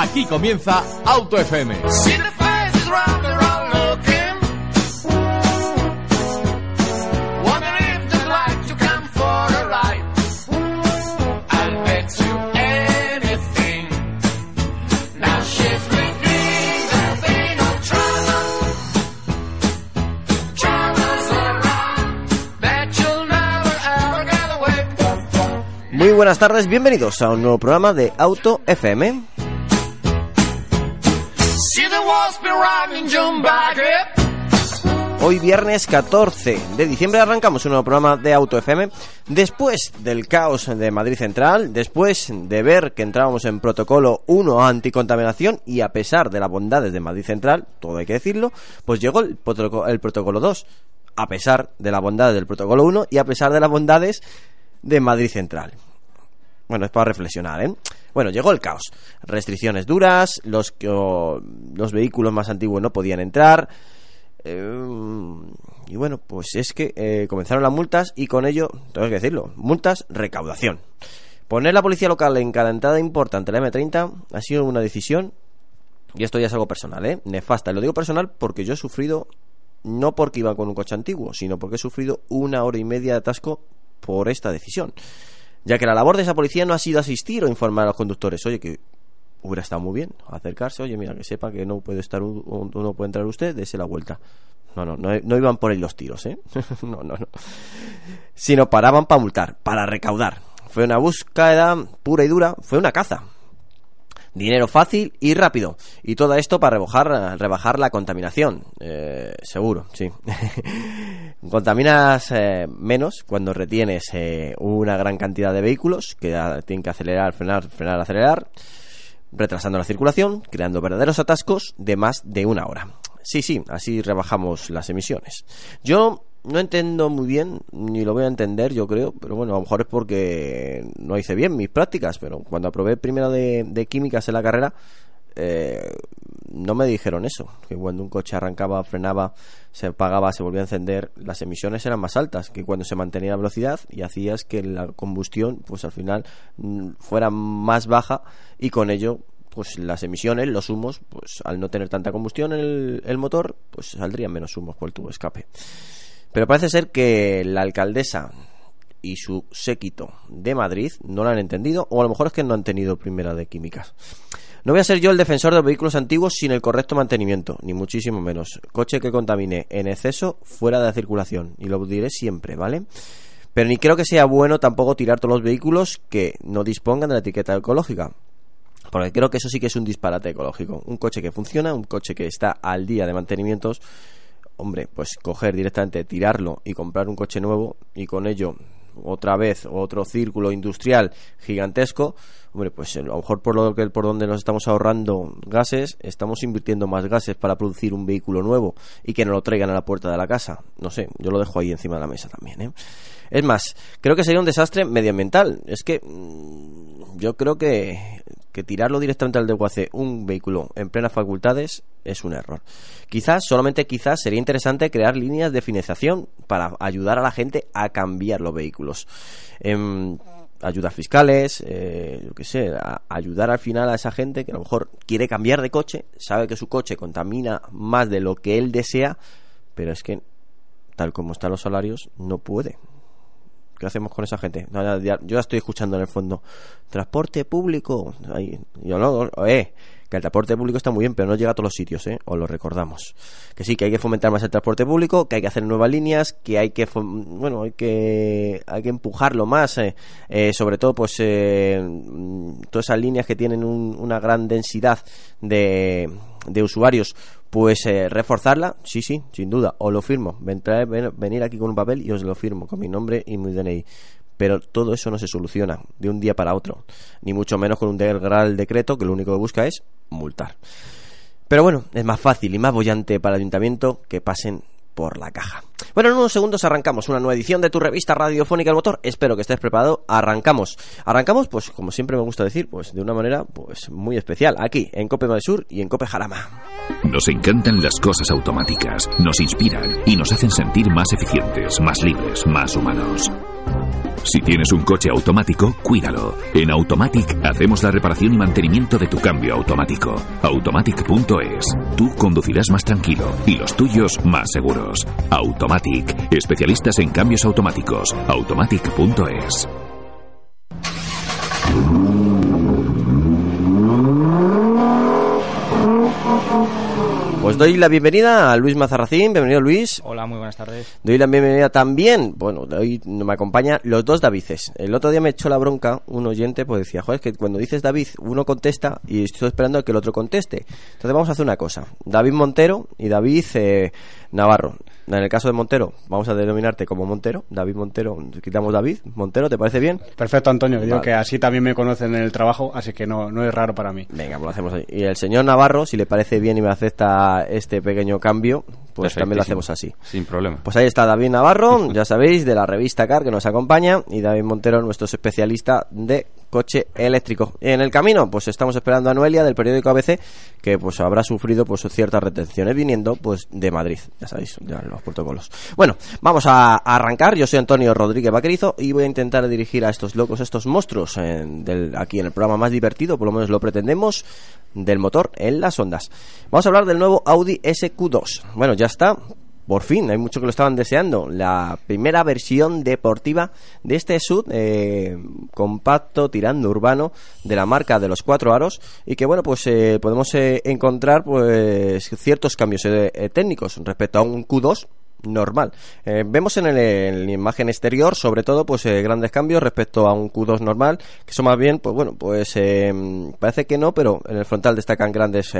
Aquí comienza Auto FM. Muy buenas tardes, bienvenidos a un nuevo programa de Auto FM. Hoy viernes 14 de diciembre arrancamos un nuevo programa de Auto FM después del caos de Madrid Central, después de ver que entrábamos en protocolo 1 anticontaminación y a pesar de las bondades de Madrid Central, todo hay que decirlo, pues llegó el, protocolo, el protocolo 2 a pesar de las bondades del protocolo 1 y a pesar de las bondades de Madrid Central. Bueno, es para reflexionar, ¿eh? Bueno, llegó el caos. Restricciones duras, los, los vehículos más antiguos no podían entrar. Eh, y bueno, pues es que eh, comenzaron las multas y con ello, tengo que decirlo, multas, recaudación. Poner la policía local en cada entrada importante, la M30, ha sido una decisión, y esto ya es algo personal, ¿eh? Nefasta. Y lo digo personal porque yo he sufrido, no porque iba con un coche antiguo, sino porque he sufrido una hora y media de atasco por esta decisión ya que la labor de esa policía no ha sido asistir o informar a los conductores, oye, que hubiera estado muy bien acercarse, oye, mira, que sepa que no puede estar no puede entrar usted, dése la vuelta. No, no, no, iban por ahí los tiros, ¿eh? no, no, no. Sino paraban para multar, para recaudar. Fue una búsqueda pura y dura, fue una caza. Dinero fácil y rápido. Y todo esto para rebajar, rebajar la contaminación. Eh, seguro, sí. Contaminas eh, menos cuando retienes eh, una gran cantidad de vehículos que tienen que acelerar, frenar, frenar, acelerar, retrasando la circulación, creando verdaderos atascos de más de una hora. Sí, sí, así rebajamos las emisiones. Yo no entiendo muy bien, ni lo voy a entender, yo creo, pero bueno, a lo mejor es porque no hice bien mis prácticas, pero cuando aprobé primero de, de químicas en la carrera, eh, no me dijeron eso, que cuando un coche arrancaba, frenaba, se apagaba, se volvía a encender, las emisiones eran más altas que cuando se mantenía la velocidad y hacías que la combustión, pues al final mm, fuera más baja y con ello pues las emisiones, los humos, pues al no tener tanta combustión el, el motor, pues saldrían menos humos por el tubo escape. Pero parece ser que la alcaldesa y su séquito de Madrid no lo han entendido, o a lo mejor es que no han tenido primera de químicas. No voy a ser yo el defensor de los vehículos antiguos sin el correcto mantenimiento, ni muchísimo menos. Coche que contamine en exceso fuera de la circulación, y lo diré siempre, ¿vale? Pero ni creo que sea bueno tampoco tirar todos los vehículos que no dispongan de la etiqueta ecológica. Porque creo que eso sí que es un disparate ecológico. Un coche que funciona, un coche que está al día de mantenimientos, hombre, pues coger directamente, tirarlo y comprar un coche nuevo y con ello otra vez otro círculo industrial gigantesco, hombre, pues a lo mejor por lo que por donde nos estamos ahorrando gases, estamos invirtiendo más gases para producir un vehículo nuevo y que no lo traigan a la puerta de la casa. No sé, yo lo dejo ahí encima de la mesa también, ¿eh? Es más, creo que sería un desastre medioambiental. Es que mm, yo creo que, tirarlo directamente al desguace un vehículo en plenas facultades es un error. Quizás, solamente quizás, sería interesante crear líneas de financiación para ayudar a la gente a cambiar los vehículos. Em, ayudas fiscales, eh, yo qué sé, ayudar al final a esa gente que a lo mejor quiere cambiar de coche, sabe que su coche contamina más de lo que él desea, pero es que tal como están los salarios no puede. ¿Qué hacemos con esa gente? yo ya estoy escuchando en el fondo. Transporte público. yo no, eh, que el transporte público está muy bien, pero no llega a todos los sitios, ¿eh? Os lo recordamos. Que sí, que hay que fomentar más el transporte público, que hay que hacer nuevas líneas, que hay que, bueno, hay que, hay que empujarlo más, eh, eh sobre todo, pues, eh, todas esas líneas que tienen una gran densidad de, de usuarios, pues eh, reforzarla, sí, sí, sin duda, os lo firmo. Venir aquí con un papel y os lo firmo, con mi nombre y mi DNI. Pero todo eso no se soluciona de un día para otro, ni mucho menos con un Real decreto que lo único que busca es multar. Pero bueno, es más fácil y más bollante para el ayuntamiento que pasen por la caja. Bueno, en unos segundos arrancamos una nueva edición de tu revista radiofónica El Motor. Espero que estés preparado. Arrancamos. Arrancamos, pues como siempre me gusta decir, pues de una manera pues muy especial. Aquí, en Cope Sur y en Cope Jarama. Nos encantan las cosas automáticas, nos inspiran y nos hacen sentir más eficientes, más libres, más humanos. Si tienes un coche automático, cuídalo. En Automatic hacemos la reparación y mantenimiento de tu cambio automático. Automatic.es. Tú conducirás más tranquilo y los tuyos más seguros. Automatic. Especialistas en cambios automáticos. Automatic.es. Pues doy la bienvenida a Luis Mazarracín. Bienvenido, Luis. Hola, muy buenas tardes. Doy la bienvenida también, bueno, hoy me acompaña los dos Davices. El otro día me echó la bronca un oyente, pues decía, joder, es que cuando dices David, uno contesta y estoy esperando a que el otro conteste. Entonces vamos a hacer una cosa. David Montero y David eh, Navarro. En el caso de Montero, vamos a denominarte como Montero, David Montero, quitamos David, Montero, ¿te parece bien? Perfecto, Antonio, digo que así también me conocen en el trabajo, así que no, no es raro para mí. Venga, pues lo hacemos ahí. Y el señor Navarro, si le parece bien y me acepta este pequeño cambio, pues también lo hacemos así. Sin problema. Pues ahí está David Navarro, ya sabéis, de la revista CAR que nos acompaña, y David Montero, nuestro especialista de coche eléctrico. En el camino, pues estamos esperando a Noelia del periódico ABC, que pues habrá sufrido pues ciertas retenciones viniendo pues de Madrid, ya sabéis, ya los protocolos. Bueno, vamos a, arrancar. Yo soy Antonio Rodríguez Vaquerizo y voy a intentar dirigir a estos locos, estos monstruos, del, aquí en el programa más divertido, por lo menos lo pretendemos, del motor en las ondas. Vamos a hablar del nuevo Audi SQ2. Bueno, ya está por fin, hay muchos que lo estaban deseando, la primera versión deportiva de este SUV eh, compacto, tirando urbano, de la marca de los cuatro aros, y que bueno, pues eh, podemos eh, encontrar pues ciertos cambios técnicos respecto a un Q2 normal. Eh, vemos en, el, la imagen exterior, sobre todo, pues eh, grandes cambios respecto a un Q2 normal, que son más bien, pues bueno, pues eh, parece que no, pero en el frontal destacan grandes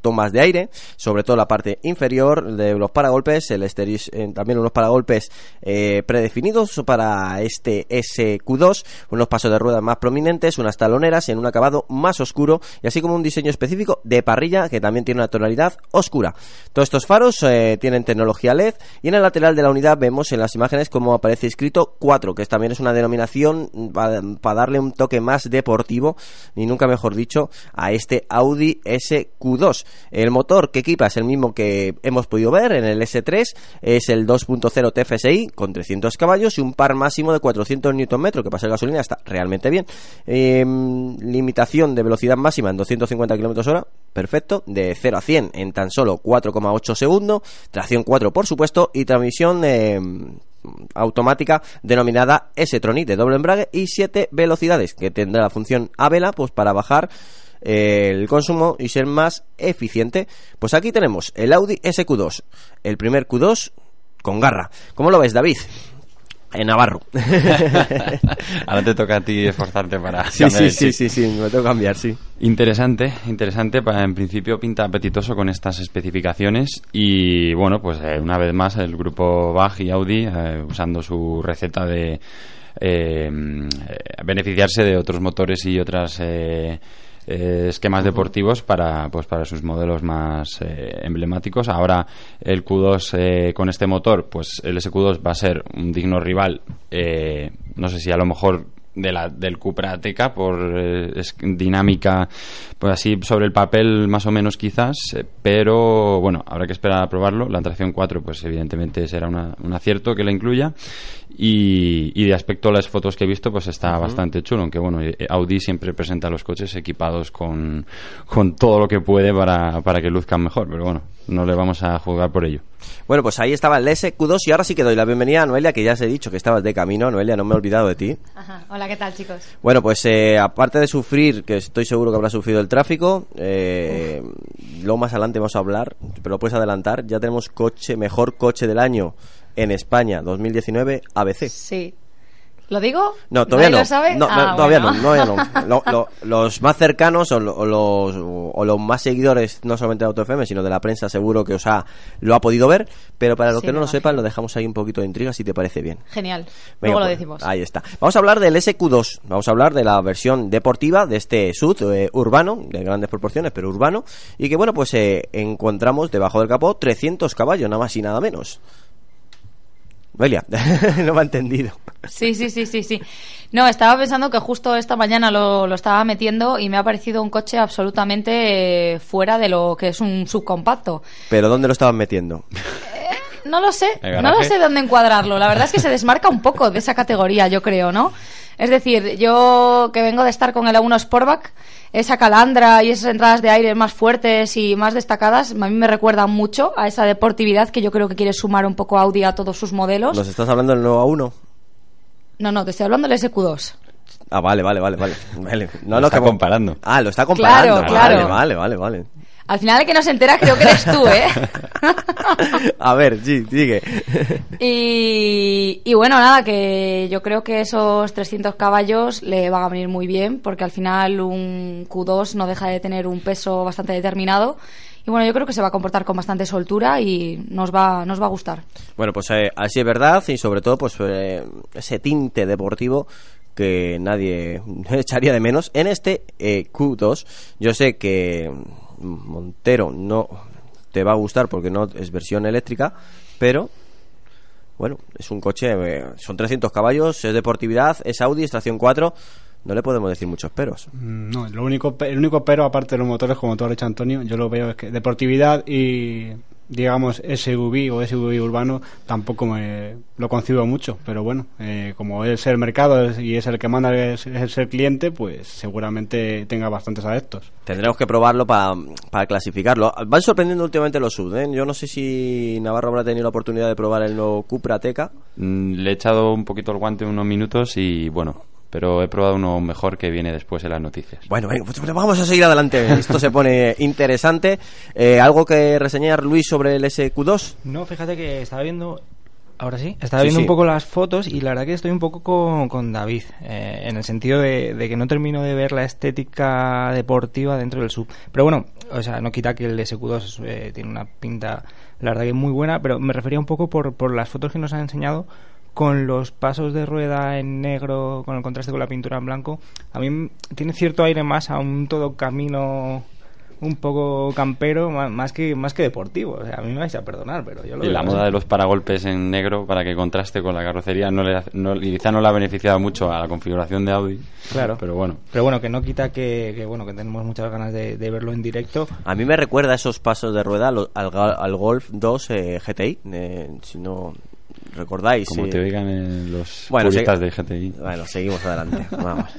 tomas de aire, sobre todo la parte inferior de los paragolpes, el también unos paragolpes predefinidos para este SQ2, unos pasos de ruedas más prominentes, unas taloneras en un acabado más oscuro y así como un diseño específico de parrilla que también tiene una tonalidad oscura. Todos estos faros tienen tecnología LED en el lateral de la unidad vemos en las imágenes como aparece escrito 4, que también es una denominación para darle un toque más deportivo, y nunca mejor dicho, a este Audi SQ2. El motor que equipa es el mismo que hemos podido ver en el S3, es el 2.0 TFSI con 300 caballos y un par máximo de 400 Nm, que para ser gasolina está realmente bien. Em, limitación de velocidad máxima en 250 km hora, perfecto, de 0 a 100 en tan solo 4,8 segundos, tracción 4 por supuesto, y transmisión eh, automática denominada S-Tronic de doble embrague y 7 velocidades que tendrá la función a vela pues para bajar eh, el consumo y ser más eficiente. Pues aquí tenemos el Audi SQ2, el primer Q2 con garra. ¿Cómo lo ves, David? En Navarro. Ahora te toca a ti esforzarte para sí, sí, sí, sí, sí, me tengo que cambiar, sí. Interesante, interesante. En principio pinta apetitoso con estas especificaciones y bueno, pues eh, una vez más el grupo Bach y Audi eh, usando su receta de eh, beneficiarse de otros motores y otras eh, esquemas deportivos para, pues, para sus modelos más eh, emblemáticos. Ahora el Q2 eh, con este motor, pues el SQ2 va a ser un digno rival, no sé si a lo mejor de la, del Cupra Ateca por dinámica, pues así sobre el papel más o menos quizás, pero bueno, habrá que esperar a probarlo. La tracción 4 pues evidentemente será un acierto que la incluya. Y, de aspecto las fotos que he visto pues está bastante chulo aunque bueno eh, Audi siempre presenta los coches equipados con, con todo lo que puede para, para que luzcan mejor pero bueno no le vamos a jugar por ello bueno pues ahí estaba el SQ2 y ahora sí que doy la bienvenida a Noelia que ya os he dicho que estabas de camino Noelia no me he olvidado de ti Ajá. hola qué tal chicos bueno pues eh, aparte de sufrir que estoy seguro que habrá sufrido el tráfico eh, luego más adelante vamos a hablar pero puedes adelantar ya tenemos coche mejor coche del año en España 2019 ABC. Sí. ¿Lo digo? No, todavía ¿Nadie no. lo sabe? No, no, Ah, todavía bueno. no, todavía no. Lo- lo- los más cercanos o, lo- o los, o los más seguidores, no solamente de AutoFM, sino de la prensa, seguro que os ha, lo ha podido ver. Pero para los Sí, que no lo sepan, lo dejamos ahí un poquito de intriga, si te parece bien. Genial. Venga, Luego lo pues, decimos. Ahí está. Vamos a hablar del SQ2. Vamos a hablar de la versión deportiva de este SUV eh, urbano, de grandes proporciones, pero urbano. Y que, bueno, pues eh, encontramos debajo del capó 300 caballos, nada más y nada menos. Noelia, no me ha entendido. Sí, sí, sí, sí, sí. No, estaba pensando que justo esta mañana lo, lo estaba metiendo y me ha parecido un coche absolutamente eh, fuera de lo que es un subcompacto. Pero ¿dónde lo estaban metiendo? No lo sé, ¿El no lo sé dónde encuadrarlo. La verdad es que se desmarca un poco de esa categoría, yo creo, ¿no? Es decir, yo que vengo de estar con el A1 Sportback, esa calandra y esas entradas de aire más fuertes y más destacadas, a mí me recuerdan mucho a esa deportividad que yo creo que quiere sumar un poco Audi a todos sus modelos. ¿Nos estás hablando del nuevo A1? No, no, te estoy hablando del SQ2. Ah, vale, vale, vale, vale. Vale. No, Lo no, está que- comparando. Ah, lo está comparando. Claro, claro. Vale, vale, vale, vale. Al final el que no se entera creo que eres tú, ¿eh? A ver, sí, sigue. Y, y bueno, nada, que yo creo que esos 300 caballos le van a venir muy bien, porque al final un Q2 no deja de tener un peso bastante determinado. Y bueno, yo creo que se va a comportar con bastante soltura y nos va, nos va a gustar. Bueno, pues eh, así es verdad y sobre todo pues eh, ese tinte deportivo que nadie echaría de menos en este eh, Q2. Yo sé que Montero no te va a gustar porque no es versión eléctrica, pero bueno, es un coche, eh, son 300 caballos, es deportividad, es Audi, es tracción 4, no le podemos decir muchos peros. Mm, No, lo único, el único pero, aparte de los motores, como tú has dicho, Antonio, yo lo veo es que deportividad y, digamos, SUV o SUV urbano tampoco me lo concibo mucho. Pero bueno, eh, como es el mercado y es el que manda, es, es el cliente, pues seguramente tenga bastantes adeptos. Tendremos que probarlo para clasificarlo. Van sorprendiendo últimamente los sud. ¿eh? Yo no sé si Navarro habrá tenido la oportunidad de probar el nuevo Cupra Teca. Mm, Le he echado un poquito el guante unos minutos y bueno, pero he probado uno mejor que viene después en las noticias. Bueno, venga, pues vamos a seguir adelante. Esto se pone interesante. Eh, ¿Algo que reseñar, Luis, sobre el SQ2? No, fíjate que estaba viendo. Ahora sí, estaba Sí, viendo sí. un poco las fotos y la verdad que estoy un poco con, con David, eh, en el sentido de, de que no termino de ver la estética deportiva dentro del sub. Pero bueno, o sea, no quita que el SQ2 eh, tiene una pinta, la verdad que muy buena, pero me refería un poco por, por las fotos que nos han enseñado con los pasos de rueda en negro, con el contraste con la pintura en blanco. A mí tiene cierto aire más a un todo camino un poco campero, más que más que deportivo. O sea, a mí me vais a perdonar, pero yo lo Y la así. moda de los paragolpes en negro para que contraste con la carrocería no le, hace- no, y quizá no le ha beneficiado mucho a la configuración de Audi. Claro. Pero bueno. Pero bueno, que no quita que, que, bueno que tenemos muchas ganas de, de verlo en directo. A mí me recuerda esos pasos de rueda lo- al, ga- al Golf 2 eh, GTI. eh, si no recordáis. Como eh, te oigan eh, los Bueno, de GTI. Bueno, seguimos adelante. Vamos.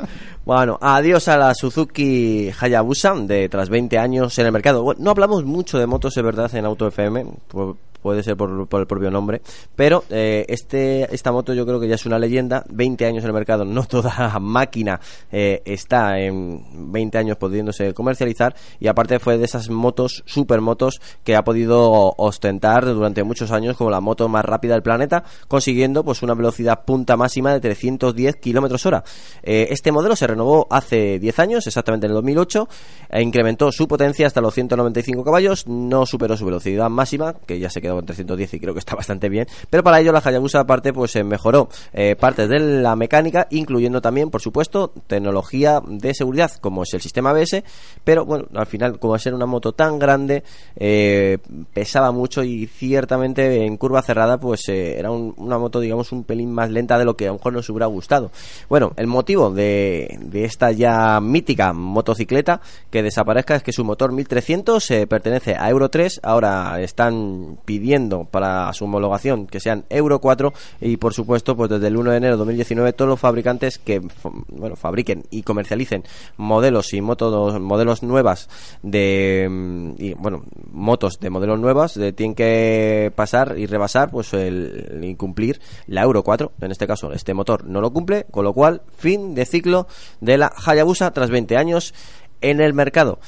Bueno, adiós a la Suzuki Hayabusa de tras 20 años en el mercado. Bueno, no hablamos mucho de motos, es verdad, en Auto FM, pu- puede ser por, el propio nombre, pero eh, este esta moto yo creo que ya es una leyenda. 20 años en el mercado, no toda máquina eh, está en 20 años pudiéndose comercializar y aparte fue de esas motos, supermotos, que ha podido ostentar durante muchos años como la moto más rápida del planeta, consiguiendo pues una velocidad punta máxima de 310 kilómetros hora. Eh, este modelo se renovó hace 10 años, exactamente en el 2008, e incrementó su potencia hasta los 195 caballos, no superó su velocidad máxima, que ya se quedó en 310 y creo que está bastante bien, pero para ello la Hayabusa aparte pues eh, mejoró eh, partes de la mecánica, incluyendo también, por supuesto, tecnología de seguridad, como es el sistema ABS, pero bueno, al final, como ser una moto tan grande, eh, pesaba mucho y ciertamente en curva cerrada pues era un- una moto, digamos, un pelín más lenta de lo que a lo mejor nos hubiera gustado. Bueno, el motivo de, esta ya mítica motocicleta que desaparezca es que su motor 1300 eh, pertenece a Euro 3, ahora están pidiendo para su homologación que sean Euro 4 y por supuesto pues desde el 1 de enero de 2019 todos los fabricantes que bueno, fabriquen y comercialicen modelos y motos modelos nuevas de mm, y bueno motos de modelos nuevas eh, tienen que pasar y rebasar pues el, el incumplir la Euro 4 en este caso este motor no lo cumple con lo cual fin de ciclo de la Hayabusa tras 20 años en el mercado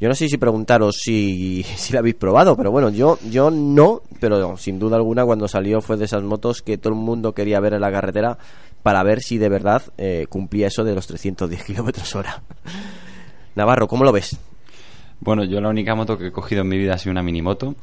yo no sé si preguntaros si, si la habéis probado, pero bueno, yo, yo no, pero sin duda alguna cuando salió fue de esas motos que todo el mundo quería ver en la carretera para ver si de verdad eh, cumplía eso de los 310 kilómetros hora. Navarro, ¿cómo lo ves? Bueno, yo la única moto que he cogido en mi vida ha sido una minimoto.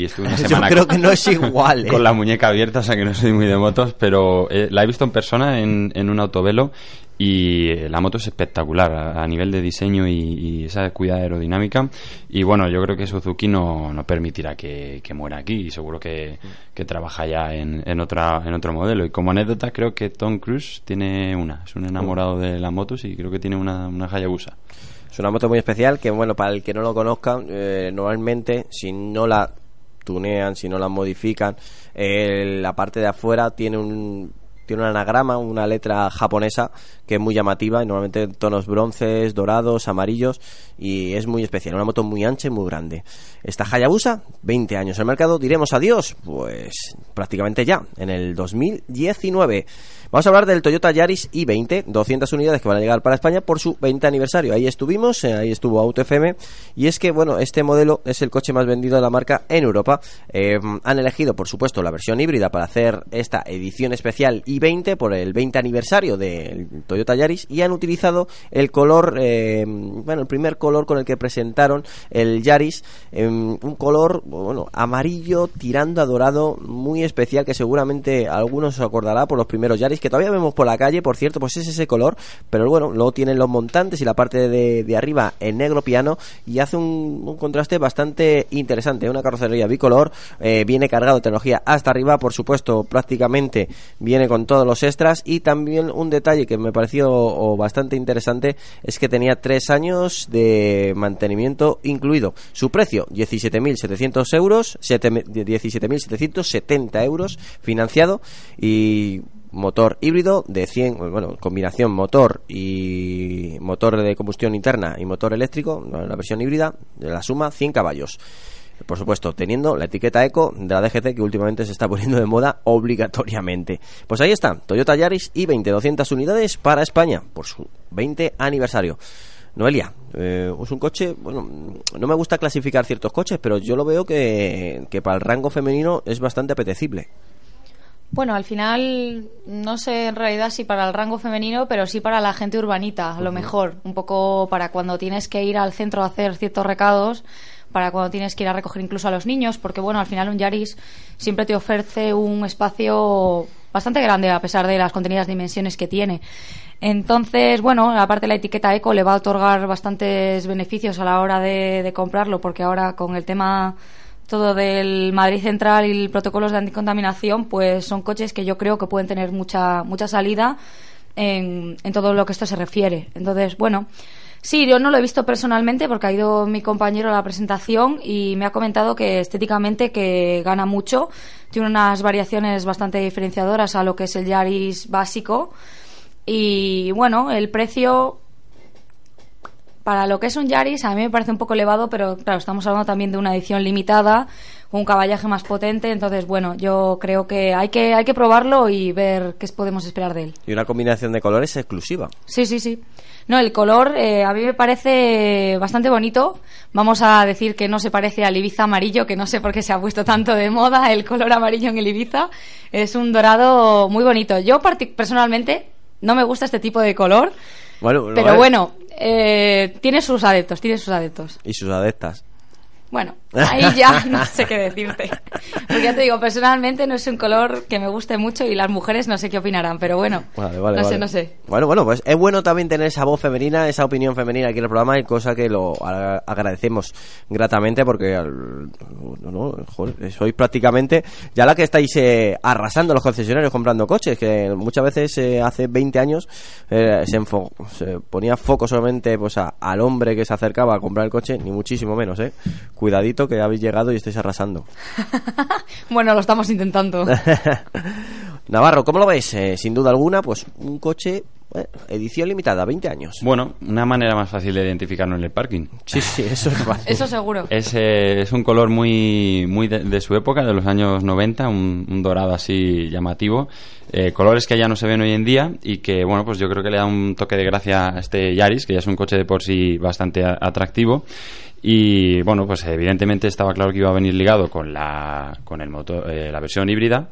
Y estuve una Yo semana creo con- que no es igual, ¿eh? con la muñeca abierta, o sea que no soy muy de motos, pero eh, la he visto en persona en, en un autovelo y eh, la moto es espectacular a, a nivel de diseño y, y esa cuidada aerodinámica. Y bueno, yo creo que Suzuki no, no permitirá que, que muera aquí y seguro que, que trabaja ya en, en, otra, en otro modelo. Y como anécdota, creo que Tom Cruise tiene una, es un enamorado de las motos y creo que tiene una, una Hayabusa. Es una moto muy especial que, bueno, para el que no lo conozca, eh, normalmente, si no la tunean, si no la modifican, la parte de afuera tiene un tiene un anagrama, una letra japonesa que es muy llamativa y normalmente en tonos bronces, dorados, amarillos y es muy especial, una moto muy ancha y muy grande. Esta Hayabusa, 20 años en el mercado, diremos adiós, pues prácticamente ya, en el 2019. Vamos a hablar del Toyota Yaris i20, 200 unidades que van a llegar para España por su 20 aniversario. Ahí estuvimos, eh, ahí estuvo Auto FM y es que, bueno, este modelo es el coche más vendido de la marca en Europa. Eh, han elegido, por supuesto, la versión híbrida para hacer esta edición especial i20 por el 20 aniversario del Toyota Yaris y han utilizado el color, eh, bueno, el primer color con el que presentaron el Yaris, eh, un color, bueno, amarillo tirando a dorado, muy especial que seguramente algunos os acordará por los primeros Yaris que todavía vemos por la calle, por cierto, pues es ese color, pero bueno, luego tienen los montantes y la parte de, de arriba en negro piano y hace un, contraste bastante interesante, una carrocería bicolor, eh, viene cargado de tecnología hasta arriba, por supuesto, prácticamente viene con todos los extras y también un detalle que me pareció bastante interesante es que tenía tres años de mantenimiento incluido. Su precio, 17.700 euros, siete- 17.770 euros financiado y motor híbrido de 100, bueno, combinación motor y motor de combustión interna y motor eléctrico, la versión híbrida, de la suma 100 caballos. Por supuesto, teniendo la etiqueta eco de la DGC que últimamente se está poniendo de moda obligatoriamente. Pues ahí está, Toyota Yaris y 20 200 unidades para España por su 20 aniversario. Noelia, eh, es un coche, bueno, no me gusta clasificar ciertos coches, pero yo lo veo que para el rango femenino es bastante apetecible. Bueno, al final, no sé en realidad si para el rango femenino, pero sí para la gente urbanita, a lo mejor. Un poco para cuando tienes que ir al centro a hacer ciertos recados, para cuando tienes que ir a recoger incluso a los niños, porque bueno, al final un Yaris siempre te ofrece un espacio bastante grande a pesar de las contenidas dimensiones que tiene. Entonces, bueno, aparte la etiqueta eco le va a otorgar bastantes beneficios a la hora de, de comprarlo, porque ahora con el tema todo del Madrid Central y los protocolos de anticontaminación, pues son coches que yo creo que pueden tener mucha mucha salida en, en todo lo que esto se refiere. Entonces, bueno, sí, yo no lo he visto personalmente porque ha ido mi compañero a la presentación y me ha comentado que estéticamente que gana mucho, tiene unas variaciones bastante diferenciadoras a lo que es el Yaris básico y bueno, el precio para lo que es un Yaris a mí me parece un poco elevado, pero claro, estamos hablando también de una edición limitada, un caballaje más potente, entonces bueno, yo creo que hay que hay que probarlo y ver qué podemos esperar de él. Y una combinación de colores exclusiva. Sí, sí, sí. No, el color eh, a mí me parece bastante bonito. Vamos a decir que no se parece al Ibiza amarillo, que no sé por qué se ha puesto tanto de moda el color amarillo en el Ibiza. Es un dorado muy bonito. Yo personalmente no me gusta este tipo de color, Bueno, pero bueno, eh, tiene sus adeptos, tiene sus adeptos. Y sus adeptas. Bueno, ahí ya no sé qué decirte. Porque ya te digo, personalmente no es un color que me guste mucho y las mujeres no sé qué opinarán, pero bueno, Vale, vale, no vale. sé, no sé. Bueno, bueno, pues es bueno también tener esa voz femenina, esa opinión femenina aquí en el programa, y cosa que lo agradecemos gratamente porque al- no, no, joder, sois prácticamente ya la que estáis eh, arrasando los concesionarios comprando coches, que muchas veces eh, hace 20 años eh, se ponía foco solamente pues a- al hombre que se acercaba a comprar el coche, ni muchísimo menos, eh. Cuidadito que habéis llegado y estáis arrasando. Bueno, lo estamos intentando. Navarro, ¿cómo lo ves? Eh, sin duda alguna, pues un coche, eh, edición limitada, 20 años. Bueno, una manera más fácil de identificarlo en el parking. Sí, sí, eso es fácil. Eso seguro. Es, eh, es un color muy, muy de, de su época, de los años 90, un, un dorado así llamativo. Eh, colores que ya no se ven hoy en día y que, bueno, pues yo creo que le da un toque de gracia a este Yaris, que ya es un coche de por sí bastante a- atractivo. Y, bueno, pues evidentemente estaba claro que iba a venir ligado con la, con el motor, eh, la versión híbrida.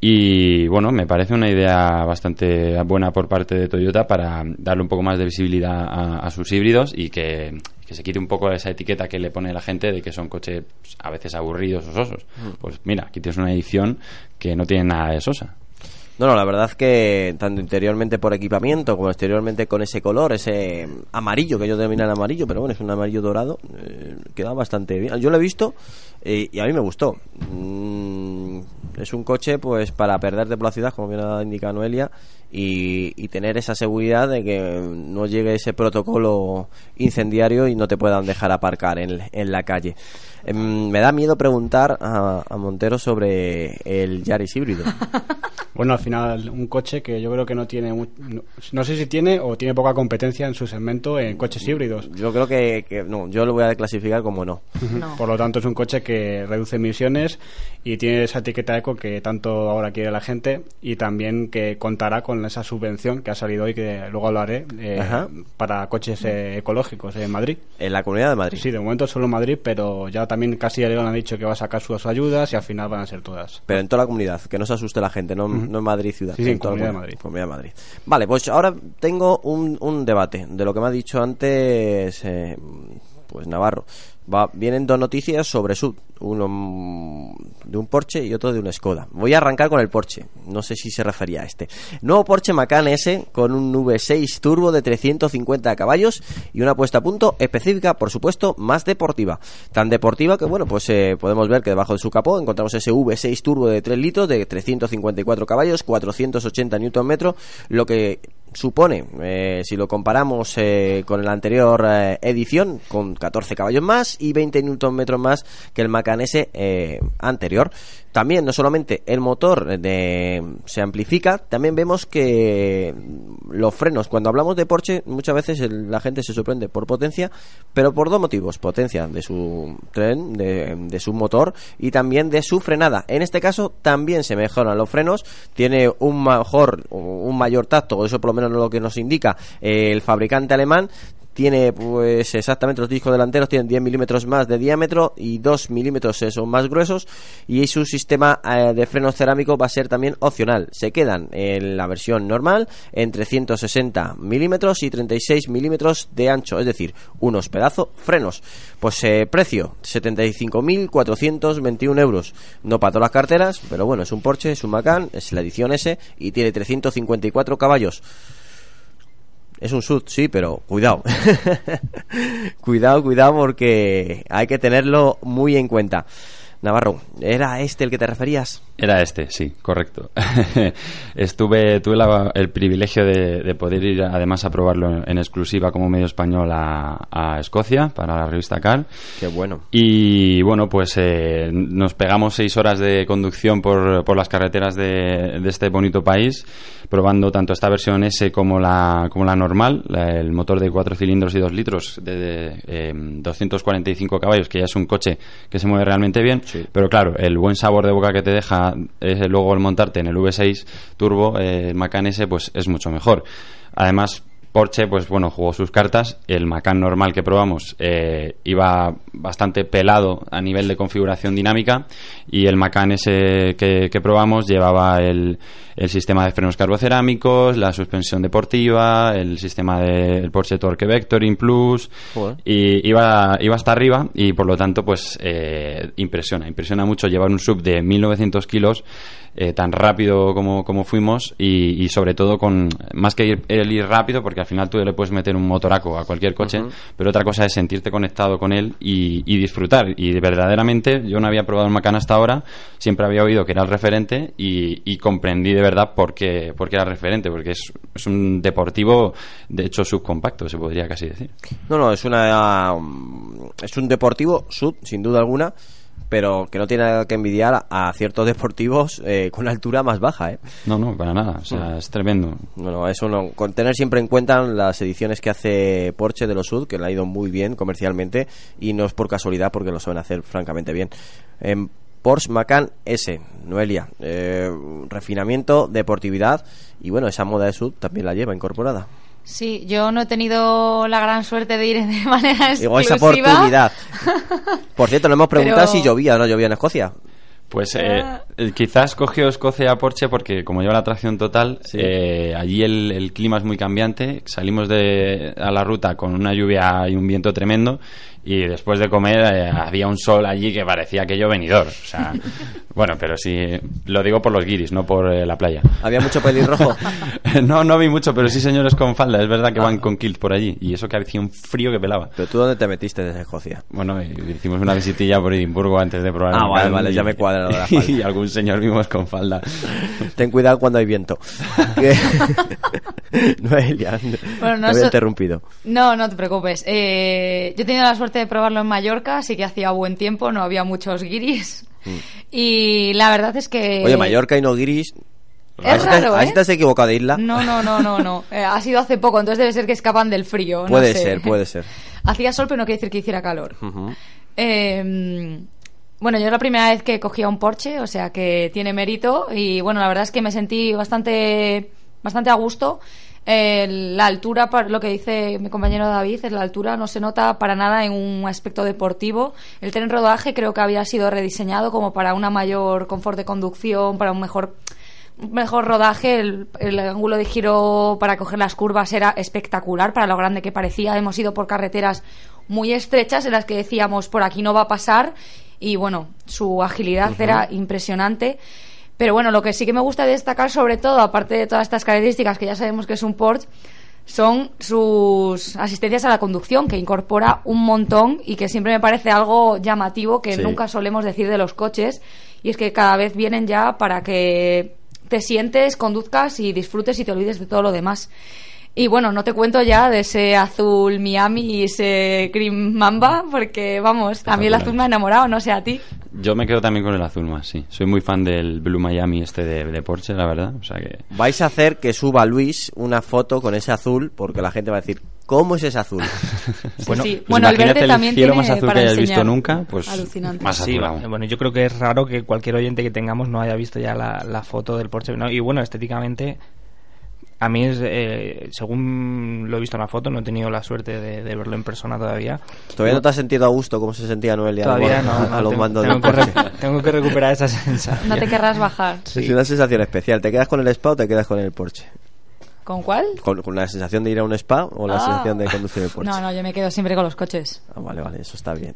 Y bueno, me parece una idea bastante buena por parte de Toyota para darle un poco más de visibilidad a, a sus híbridos y que, que se quite un poco esa etiqueta que le pone la gente de que son coches pues, a veces aburridos o sosos. Pues mira, aquí tienes una edición que no tiene nada de sosa. No, no, la verdad que tanto interiormente por equipamiento como exteriormente con ese color, ese amarillo que yo denominan amarillo, pero bueno, es un amarillo dorado, eh, queda bastante bien. Yo lo he visto eh, y a mí me gustó. Mm, es un coche pues para perder de velocidad, como bien ha indicado Noelia, y, y tener esa seguridad de que no llegue ese protocolo incendiario y no te puedan dejar aparcar en, en la calle. Em, me da miedo preguntar a, a Montero sobre el Yaris híbrido. Bueno, al final un coche que yo creo que no tiene, mu- no, no sé si tiene o tiene poca competencia en su segmento en coches híbridos. Yo creo que, que no, yo lo voy a clasificar como no. Por lo tanto es un coche que reduce emisiones y tiene esa etiqueta eco que tanto ahora quiere la gente y también que contará con esa subvención que ha salido hoy que luego hablaré eh, para coches eh, ecológicos en Madrid. En la Comunidad de Madrid. Sí, de momento solo en Madrid, pero ya también Castilla y León han dicho que va a sacar sus ayudas y al final van a ser todas. Pero en toda la comunidad, que no se asuste la gente, no, no en Madrid ciudad. Sí, sí, en toda la Comunidad de Madrid. Comunidad de Madrid. Vale, pues ahora tengo un, un debate de lo que me ha dicho antes eh, pues Navarro. Va, vienen dos noticias sobre Sud, uno de un Porsche y otro de un Skoda. Voy a arrancar con el Porsche, no sé si se refería a este. Nuevo Porsche Macan S con un V6 turbo de 350 caballos y una puesta a punto específica, por supuesto, más deportiva. Tan deportiva que, bueno, pues eh, podemos ver que debajo de su capó encontramos ese V6 turbo de 3 litros de 354 caballos, 480 Nm, lo que supone, eh, si lo comparamos eh, con la anterior edición, con 14 caballos más y 20 Nm más que el Macan S eh, anterior. También, no solamente el motor de, se amplifica, también vemos que los frenos, cuando hablamos de Porsche, muchas veces el- la gente se sorprende por potencia, pero por dos motivos: potencia de su tren, de, de su motor y también de su frenada. En este caso, también se mejoran los frenos, tiene un mejor, un mayor tacto, eso por lo menos es lo que nos indica eh, el fabricante alemán tiene pues exactamente los discos delanteros tienen 10 milímetros más de diámetro y 2 milímetros eh, son más gruesos y su sistema eh, de frenos cerámicos va a ser también opcional. Se quedan en la versión normal entre 160 milímetros y 36 milímetros de ancho es decir unos pedazos frenos. Pues eh, precio 75.421 euros. No para todas las carteras pero bueno es un Porsche es un Macan es la edición S y tiene 354 caballos es un sud, sí, pero cuidado. cuidado, cuidado, porque hay que tenerlo muy en cuenta. Navarro, ¿era este el que te referías? Era este, sí, correcto. Estuve, tuve la- el privilegio de, de poder ir además a probarlo en exclusiva como medio español a, a Escocia para la revista Car. Qué bueno. Y bueno, pues eh, nos pegamos seis horas de conducción por, por las carreteras de, de este bonito país, probando tanto esta versión S como la, como la normal, la- el motor de cuatro cilindros y dos litros de, de, eh, 245 caballos, que ya es un coche que se mueve realmente bien. Pero claro, el buen sabor de boca que te deja eh, luego el montarte en el V6 Turbo, eh, el Macan S, pues es mucho mejor. Además, Porsche, pues bueno, jugó sus cartas. El Macan normal que probamos eh, iba bastante pelado a nivel de configuración dinámica y el Macan ese que, que probamos llevaba el, el sistema de frenos carbocerámicos, la suspensión deportiva, el sistema del Porsche Torque Vectoring Plus Joder. y iba, iba hasta arriba y por lo tanto pues eh, impresiona, impresiona mucho llevar un sub de 1900 kilos eh, tan rápido como, como fuimos y, y sobre todo con más que ir, el ir rápido porque al final tú le puedes meter un motoraco a cualquier coche pero otra cosa es sentirte conectado con él y, y disfrutar. Y verdaderamente yo no había probado el Macan hasta ahora siempre había oído que era el referente y, y comprendí de verdad por qué, por qué era referente porque es, es un deportivo de hecho subcompacto se podría casi decir. No, no, es una es un deportivo sud, sin duda alguna, pero que no tiene nada que envidiar a ciertos deportivos eh, con altura más baja, ¿eh? No, no, para nada. O sea, es tremendo. No, no, eso no. Con tener siempre en cuenta las ediciones que hace Porsche de los Sud, que le ha ido muy bien comercialmente, y no es por casualidad porque lo saben hacer francamente bien. En Porsche Macan S, Noelia, eh, refinamiento, deportividad, y bueno, esa moda de Sud también la lleva incorporada. Sí, yo no he tenido la gran suerte de ir de manera Digo, esa exclusiva. oportunidad. Por cierto, le hemos preguntado Pero- si llovía o no llovía en Escocia. Pues eh, eh, quizás cogió Escocia Porsche porque como lleva la tracción total, eh, allí el, el clima es muy cambiante. Salimos de, a la ruta con una lluvia y un viento tremendo y después de comer eh, había un sol allí que parecía aquello venidor. O sea, bueno, pero sí, lo digo por los guiris, no por eh, la playa. ¿Había mucho pelirrojo? no, no vi mucho, pero sí señores con falda. Es verdad que van con kilt por allí y eso que hacía un frío que pelaba. ¿Pero tú dónde te metiste desde Escocia? Bueno, eh, hicimos una visitilla por Edimburgo antes de probar. Ah, el vale, vale, y- ya me cuadra la falda. Y algún señor vimos con falda. Ten cuidado cuando hay viento. Que- Noelia, Bueno, no te había so- interrumpido. No, no te preocupes. Eh, yo he tenido la suerte de probarlo en Mallorca, así que hacía buen tiempo, no había muchos guiris. Y la verdad es que... Mm. Oye, Mallorca y no guiris. Es te- raro, ¿eh? te has equivocado de isla. No, no, no, no, no. Eh, ha sido hace poco, entonces debe ser que escapan del frío. no Puede sé. ser, puede ser. Hacía sol, pero no quiere decir que hiciera calor. Ujú. Eh, bueno, yo es la primera vez que cogía un Porsche, o sea que tiene mérito y bueno, la verdad es que me sentí bastante, bastante a gusto. Eh, la altura, lo que dice mi compañero David, es la altura no se nota para nada en un aspecto deportivo. El tren rodaje creo que había sido rediseñado como para una mayor confort de conducción, para un mejor mejor rodaje, el, el ángulo de giro para coger las curvas era espectacular para lo grande que parecía. Hemos ido por carreteras muy estrechas en las que decíamos por aquí no va a pasar y bueno, su agilidad era impresionante. Pero bueno, lo que sí que me gusta destacar sobre todo, aparte de todas estas características que ya sabemos que es un Porsche, son sus asistencias a la conducción, que incorpora un montón y que siempre me parece algo llamativo que Sí. nunca solemos decir de los coches, y es que cada vez vienen ya para que te sientes, conduzcas y disfrutes y te olvides de todo lo demás. Y bueno, no te cuento ya de ese azul Miami y ese Green Mamba, porque vamos, a mí el azul me ha enamorado, no sé a ti. Yo me quedo también con el azul más, sí. Soy muy fan del Blue Miami este de, de Porsche, la verdad. O sea que... Vais a hacer que suba Luis una foto con ese azul porque la gente va a decir, ¿cómo es ese azul? Bueno, sí. pues Bueno, el verde también cielo tiene más azul para que hayas visto nunca, pues Alucinante. más Sí, azulado. va- bueno, yo creo que es raro que cualquier oyente que tengamos no haya visto ya la, la foto del Porsche. ¿no? Y bueno, estéticamente, a mí, es, eh, según lo he visto en la foto, no he tenido la suerte de, de verlo en persona todavía. ¿Todavía no te has sentido a gusto como se sentía Noelia Todavía no, no, a los tengo, mandos tengo del que tengo que recuperar esa sensación. No te querrás bajar. Es una sensación especial. ¿Te quedas con el spa o te quedas con el Porsche? ¿Con cuál? ¿Con, con la sensación de ir a un spa o la Ah. sensación de conducir el Porsche? No, no, yo me quedo siempre con los coches. Ah, vale, vale, eso está bien.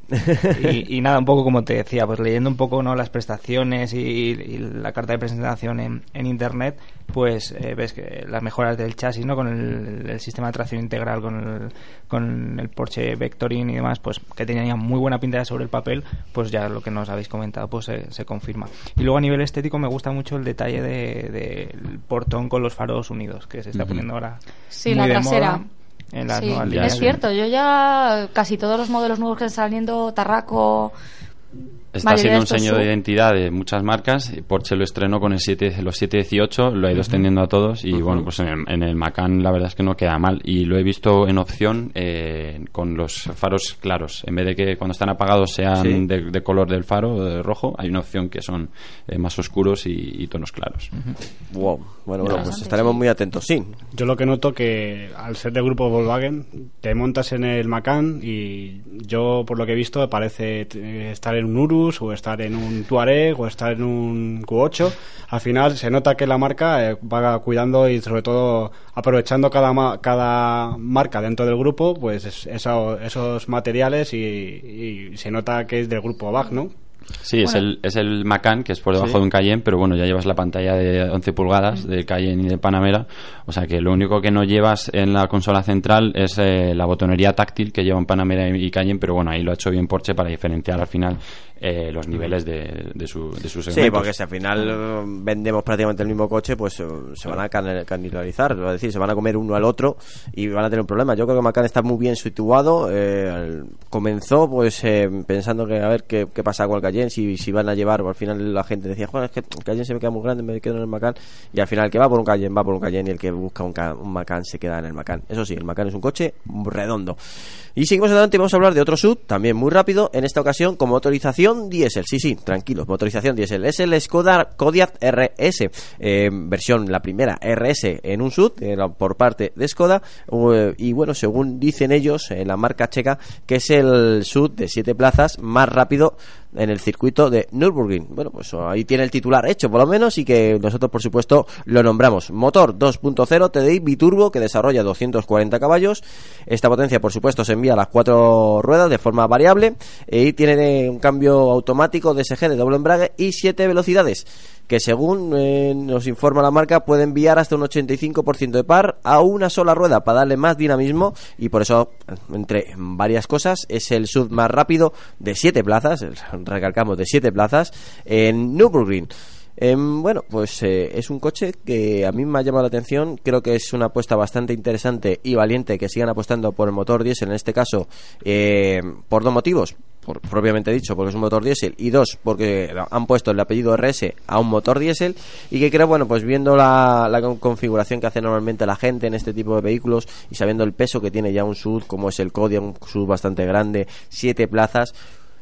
y, y nada, un poco como te decía, pues leyendo un poco no las prestaciones y, y la carta de presentación en, en internet, pues eh, ves que las mejoras del chasis, ¿no? Con el, el sistema de tracción integral, con el, con el Porsche Vectoring y demás, pues que tenían muy buena pinta sobre el papel, pues ya lo que nos habéis comentado, pues se, se confirma. Y luego a nivel estético me gusta mucho el detalle del de, del portón con los faros unidos, que se está poniendo ahora Sí, muy la de trasera. moda en las Sí, nuevas ya líneas. es cierto, yo ya casi todos los modelos nuevos que están saliendo, Tarraco, Está siendo de un sub. de identidad de muchas marcas. Porsche lo estrenó con el 7, los 718, lo ha ido extendiendo a todos y bueno, pues en el, en el Macan la verdad es que no queda mal. Y lo he visto en opción eh, con los faros claros. En vez de que cuando están apagados sean Sí. de, de color del faro, de rojo, hay una opción que son eh, más oscuros y, y tonos claros. wow. Bueno, bueno, pues estaremos sí. muy atentos. Sí. Yo lo que noto que al ser del grupo Volkswagen te montas en el Macan y yo por lo que he visto parece eh, estar en un O estar en un Tuareg o estar en un Q8. Al final se nota que la marca eh, va cuidando y sobre todo aprovechando cada ma- cada marca dentro del grupo pues es- eso- esos materiales y, y se nota que es del grupo BAG, ¿no? Sí, es, el, es el Macan, que es por debajo Sí. de un Cayenne, pero bueno, ya llevas la pantalla de 11 pulgadas de Cayenne y de Panamera, o sea que lo único que no llevas en la consola central es eh, la botonería táctil que llevan Panamera y Cayenne, pero bueno, ahí lo ha hecho bien Porsche para diferenciar al final eh, los niveles de, de, su, de sus Sí, porque si al final eh, vendemos prácticamente el mismo coche, pues eh, se van a can- canibalizar, es decir, se van a comer uno al otro y van a tener un problema. Yo creo que Macan está muy bien situado. eh, comenzó pues eh, pensando que a ver qué, qué pasa con el Cayenne, si, si van a llevar, al final la gente decía, Joder, es que el Cayenne se me queda muy grande, me quedo en el Macan. Y al final el que va por un Cayenne va por un Cayenne y el que busca un, un Macan se queda en el Macan. Eso sí, el Macan es un coche redondo. Y seguimos adelante y vamos a hablar de otro sub, también muy rápido, en esta ocasión con motorización diésel. Sí, sí, tranquilos, motorización diésel. Es el Skoda Kodiaq RS, eh, versión la primera RS en un sub eh, por parte de Skoda. eh, y bueno, según dicen ellos, en la marca checa, que es el sub de siete plazas más rápido en el circuito de Nürburgring. Bueno, pues ahí tiene el titular hecho por lo menos y que nosotros por supuesto lo nombramos. Motor 2.0 TDI biturbo que desarrolla 240 caballos. Esta potencia por supuesto se envía a las cuatro ruedas de forma variable y tiene un cambio automático DSG de doble embrague y 7 velocidades que según eh, nos informa la marca puede enviar hasta un 85% de par a una sola rueda para darle más dinamismo y por eso entre varias cosas es el sub más rápido de 7 plazas, recalcamos de 7 plazas en Nürburgring. Em, bueno, pues eh, es un coche que a mí me ha llamado la atención. Creo que es una apuesta bastante interesante y valiente que sigan apostando por el motor diésel, en este caso, eh, por dos motivos. Por, propiamente dicho, porque es un motor diésel, y dos, porque han puesto el apellido RS a un motor diésel, y que creo, bueno, pues viendo la, la configuración que hace normalmente la gente en este tipo de vehículos y sabiendo el peso que tiene ya un SUV, como es el Kodiaq, un SUV bastante grande, siete plazas,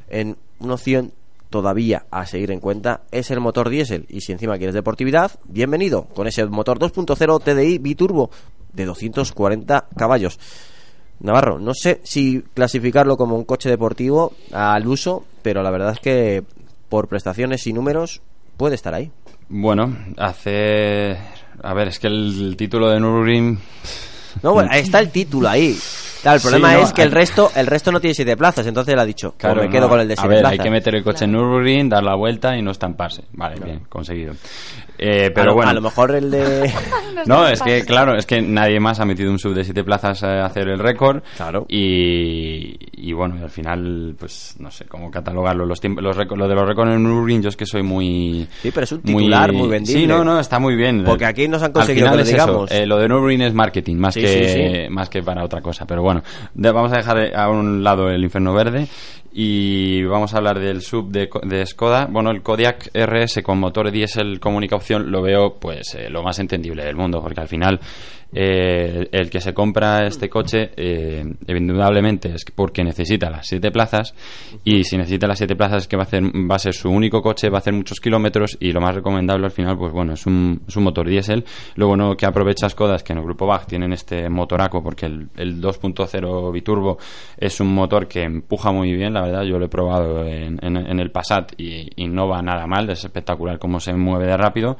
en una opción todavía a seguir en cuenta es el motor diésel. Y si encima quieres deportividad, bienvenido con ese motor 2.0 TDI biturbo de 240 caballos. Navarro, no sé si clasificarlo como un coche deportivo al uso, pero la verdad es que por prestaciones y números puede estar ahí. Bueno, hace... A ver, es que el, título de Nürburgring... No, bueno, está el título ahí. Claro, el problema es que el resto el resto no tiene siete plazas, entonces él ha dicho, pues claro, me quedo con el de siete a ver, plazas. hay que meter el coche en Nürburgring, dar la vuelta y no estamparse. Vale, bien, conseguido. Eh, pero bueno. A lo mejor el de. no, es que, claro, es que nadie más ha metido un sub de siete plazas a hacer el récord. Claro. Y, y bueno, al final, pues no sé cómo catalogarlo. Los, tiempos, los récords, lo de los récords en Nürburgring, yo es que soy muy. Sí, pero es un titular muy, muy vendible. Sí, no, no, está muy bien. Porque aquí nos han conseguido al final que lo digamos. Eso, eh, lo de Nürburgring es marketing, más, Sí, que, sí, sí. más que para otra cosa. Pero bueno, de- vamos a dejar a un lado el infierno verde y vamos a hablar del sub de, Skoda. Bueno, el Kodiaq RS con motor diésel como única opción lo veo pues eh, lo más entendible del mundo, porque al final eh, el que se compra este coche eh, indudablemente es porque necesita las siete plazas y si necesita las siete plazas es que va a, hacer, va a ser su único coche, va a hacer muchos kilómetros y lo más recomendable al final pues bueno es un, es un motor diésel. Lo bueno que aprovecha Skoda es que en el grupo Bach tienen este motoraco porque el, el 2.0 biturbo es un motor que empuja muy bien, la verdad yo lo he probado en, en- en el Passat y, y no va nada mal, es espectacular cómo se mueve de rápido.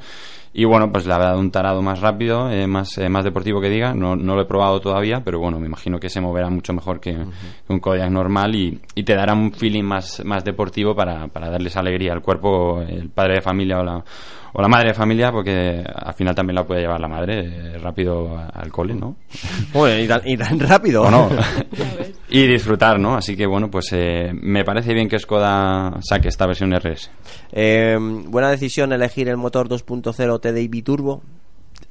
Y bueno, pues la verdad, un tarado más rápido, eh, más, eh, más deportivo que diga. No, no lo he probado todavía, pero bueno, me imagino que se moverá mucho mejor que, que un Kodiaq normal y, y te dará un feeling más, más deportivo para, para darles alegría al cuerpo, el padre de familia o la, o la madre de familia, porque al final también la puede llevar la madre eh, rápido al cole, ¿no? Bueno, y tan, y tan rápido. ¿O no? y disfrutar, ¿no? Así que bueno, pues eh, me parece bien que Skoda saque esta versión RS. Eh, buena decisión elegir el motor 2.0 TDI biturbo.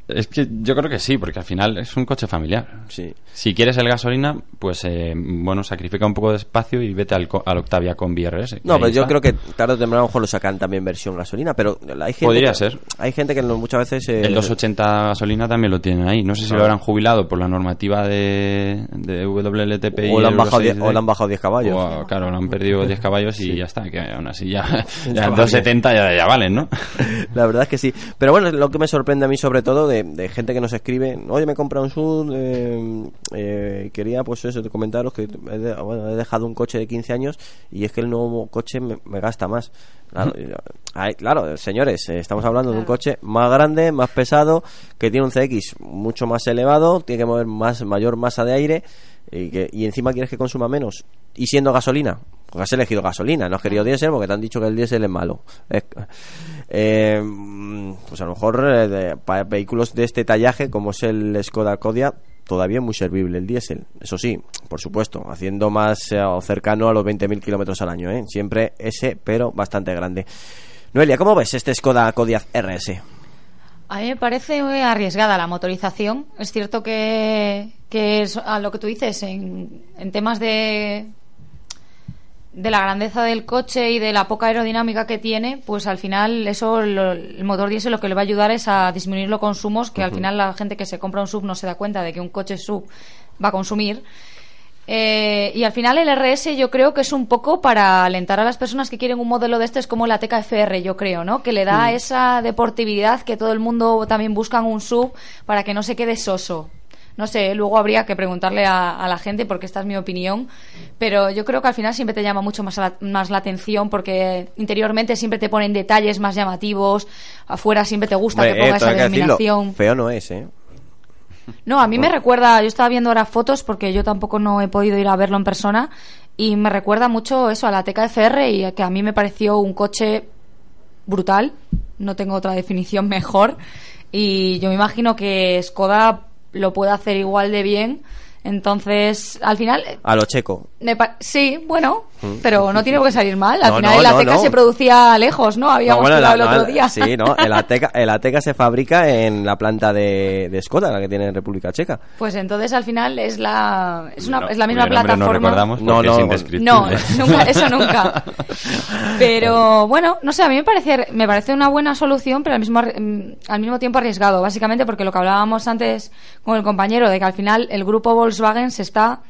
Es que yo creo que sí, porque al final es un coche familiar. Sí. Si quieres el gasolina, pues eh, bueno, sacrifica un poco de espacio y vete al, co- al Octavia con BRS. que No, pero yo está. creo que tarde o temprano a lo mejor lo sacan también versión gasolina, pero hay gente Podría que- ser. Hay gente que no- muchas veces eh, El 280 gasolina también lo tienen ahí. No sé si Claro. lo habrán jubilado por la normativa de, de WLTP y o le han bajado 6D. 10 o le han bajado 10 caballos. O, claro, le han perdido 10 caballos y ya está, que aún así ya, ya Ya vale. 270 ya, ya valen, ¿no? La verdad es que sí. Pero bueno, lo que me sorprende a mí sobre todo de, de gente que nos escribe, oye, me he comprado un SUV, eh, eh, quería pues eso, de comentaros que he, de- bueno, he dejado un coche de 15 años y es que el nuevo coche me, me gasta más. Claro, y- ay, claro, señores, eh, estamos hablando de un coche más grande, más pesado, que tiene un CX mucho más elevado, tiene que mover más mayor masa de aire y, que, y encima quieres que consuma menos. Y siendo gasolina, porque has elegido gasolina, no has querido diésel porque te han dicho que el diésel es malo. Es- eh, pues a lo mejor eh, para vehículos de este tallaje, como es el Skoda Kodiaq, todavía muy servible el diésel. Eso sí, por supuesto, haciendo más eh, o cercano a los 20.000 kilómetros al año. Siempre ese, pero bastante grande. Noelia, ¿cómo ves este Skoda Kodiaq RS? A mí me parece arriesgada la motorización. Es cierto que, que es a lo que tú dices en, en temas de de la grandeza del coche y de la poca aerodinámica que tiene, pues al final eso lo- el motor diésel lo que le va a ayudar es a disminuir los consumos, que al final la gente que se compra un sub no se da cuenta de que un coche sub va a consumir. Eh, y al final el RS yo creo que es un poco para alentar a las personas que quieren un modelo de este, es como la TKFR, yo creo, ¿no? Que le da Mm. esa deportividad que todo el mundo también busca en un sub para que no se quede soso. No sé, luego habría que preguntarle a, a la gente porque esta es mi opinión, pero yo creo que al final siempre te llama mucho más la, más la atención porque interiormente siempre te ponen detalles más llamativos, afuera siempre te gusta que ponga eh, esa iluminación. feo no es, ¿eh? No, a mí me recuerda, yo estaba viendo ahora fotos porque yo tampoco no he podido ir a verlo en persona y me recuerda mucho eso a la TKFR y que a mí me pareció un coche brutal, no tengo otra definición mejor y yo me imagino que Skoda lo puede hacer igual de bien. Entonces, al final, A lo checo. me sí, bueno, Mm. pero no tiene por qué salir mal. Al No, final no, el Ateca no. se producía lejos, ¿no? Habíamos No, bueno, quedado la- el otro no, día. Sí, ¿no? El Ateca, el Ateca se fabrica en la planta de, de Skoda, la que tiene en República Checa. Pues entonces al final es la es una No, es la misma plataforma. No recordamos No, porque no, es indescriptible. No, nunca, eso nunca. Pero bueno, no sé, a mí me parece, me parece una buena solución, pero al mismo, mm, al mismo tiempo arriesgado, básicamente porque lo que hablábamos antes con el compañero, de que al final el grupo Volkswagen se está,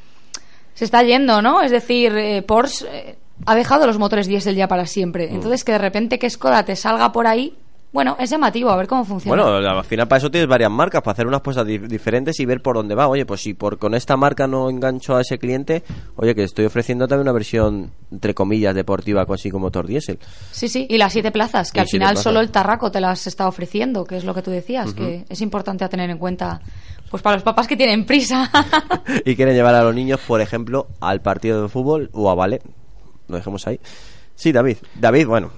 se está yendo, ¿no? Es decir, eh, Porsche eh, ha dejado los motores diésel ya para Mm. siempre. Entonces que de repente que Skoda te salga por ahí, bueno, es llamativo, a ver cómo funciona. Bueno, al final para eso tienes varias marcas, para hacer unas cosas di- diferentes y ver por dónde va. Oye, pues si por con esta marca no engancho a ese cliente, oye, que estoy ofreciendo también una versión, entre comillas, deportiva con sí con motor diésel. Sí, sí, y las siete plazas, que Y al final plazas. solo el Tarraco te las está ofreciendo, que es lo que tú decías, que es importante a tener en cuenta, pues para los papás que tienen prisa. y quieren llevar a los niños, por ejemplo, al partido de fútbol o a ballet. Lo dejemos ahí. Sí, David. David, bueno.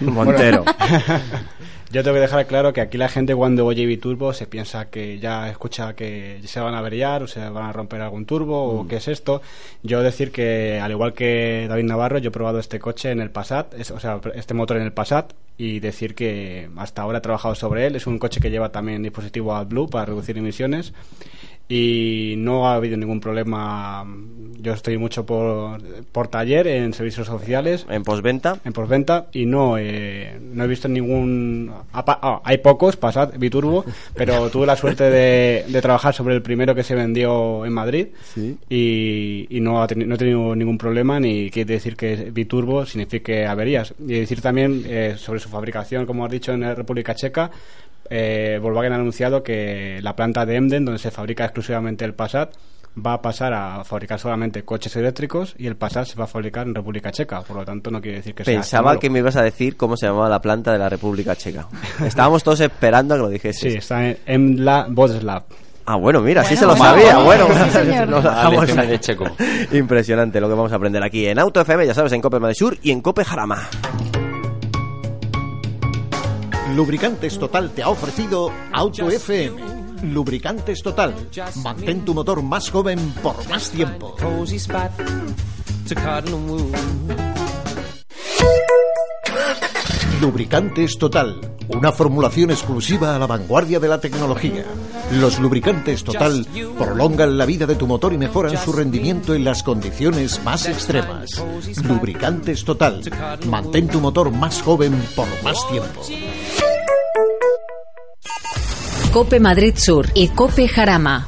Montero. Yo tengo que dejar claro que aquí la gente cuando oye biturbo se piensa que ya escucha que se van a averiar o se van a romper algún turbo o qué es esto. Yo decir que al igual que David Navarro yo he probado este coche en el Passat, es- o sea, este motor en el Passat y decir que hasta ahora he trabajado sobre él. Es un coche que lleva también dispositivo AdBlue para reducir emisiones y no ha habido ningún problema. Yo estoy mucho por, por taller en servicios oficiales En postventa. en postventa y no eh, no he visto ningún ah, hay pocos Passat Biturbo pero tuve la suerte de, de trabajar sobre el primero que se vendió en Madrid y, y no, ha no he tenido ningún problema ni quiere decir que Biturbo signifique averías y decir también eh, sobre su fabricación como has dicho en la República Checa eh, Volkswagen ha anunciado que la planta de Emden donde se fabrica exclusivamente el Passat va a pasar a fabricar solamente coches eléctricos y el Passat se va a fabricar en República Checa. Por lo tanto, no quiere decir que sea Pensaba que me ibas a decir cómo se llamaba la planta de la República Checa. Estábamos todos esperando a que lo dijese. Sí, está en Emla Bodeslav. Ah, bueno, mira, sí Bueno, se lo bueno, sabía. bueno, Bueno, sí. Nos de checo. Impresionante lo que vamos a aprender aquí en Auto FM, ya sabes, en Cope Madrid Sur y en Cope Jarama. Lubricantes Total te ha ofrecido Auto FM. Lubricantes Total. Mantén tu motor más joven por más tiempo. Lubricantes Total. Una formulación exclusiva a la vanguardia de la tecnología. Los lubricantes Total prolongan la vida de tu motor y mejoran su rendimiento en las condiciones más extremas. Lubricantes Total. Mantén tu motor más joven por más tiempo. Cope Madrid Sur y Cope Jarama.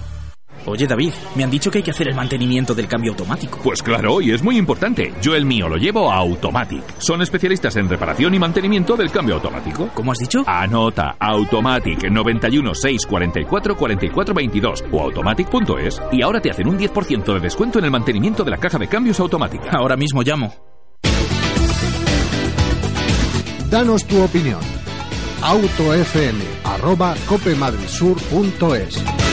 Oye David, me han dicho que hay que hacer el mantenimiento del cambio automático. Pues claro, y es muy importante. Yo el mío lo llevo a Automatic. Son especialistas en reparación y mantenimiento del cambio automático. ¿Cómo has dicho? Anota Automatic 91 644 44 22 o automatic.es y ahora te hacen un 10% de descuento en el mantenimiento de la caja de cambios automática. Ahora mismo llamo. Danos tu opinión. autofm arroba copemadridsur.es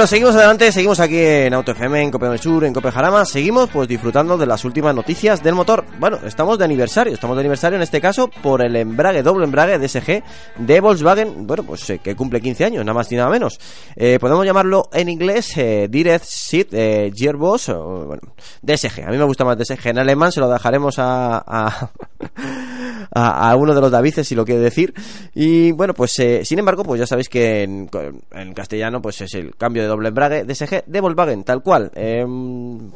Bueno, seguimos adelante, seguimos aquí en Auto FM, en Cope del Sur, en Cope Jarama. Seguimos pues disfrutando de las últimas noticias del motor. Bueno, estamos de aniversario, estamos de aniversario en este caso por el embrague, doble embrague DSG de Volkswagen, bueno, pues eh, que cumple 15 años, nada más y nada menos. Eh, podemos llamarlo en inglés eh, Direct Seat Gearbox, DSG. A mí me gusta más DSG. En alemán se lo dejaremos a, a, uno de los Davices, si lo quiere decir. Y bueno, pues eh, sin embargo, pues ya sabéis que en, castellano pues es el cambio de doble embrague DSG de Volkswagen, tal cual. Eh,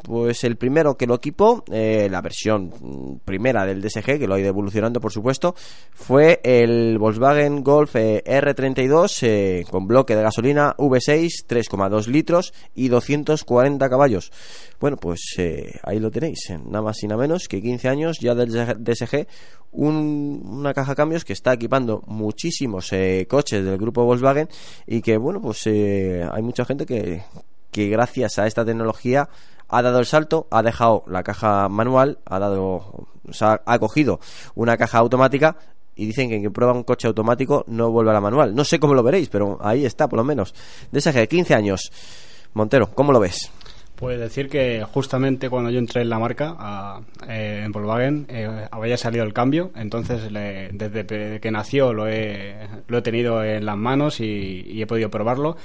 pues el primero que lo equipó, eh, la versión primera del DSG, que lo ha ido evolucionando por supuesto, fue el Volkswagen Golf eh, R32 eh, con bloque de gasolina V6, 3,2 litros y 240 caballos. Bueno, pues ahí lo tenéis, nada más y nada menos que 15 años ya del DSG, un- una caja cambios que está equipando muchísimos eh, coches del grupo Volkswagen y que, bueno, pues eh, hay mucha gente que, que gracias a esta tecnología ha dado el salto, ha dejado la caja manual, ha dado, o ha cogido una caja automática y dicen que quien prueba un coche automático no vuelve a la manual. No sé cómo lo veréis, pero ahí está, por lo menos. DSG, 15 años. Montero, ¿cómo lo ves? Pues decir que justamente cuando yo entré en la marca, eh, en Volkswagen, eh, había salido el cambio, entonces le- desde que nació lo he, lo he tenido en las manos y, y he podido probarlo.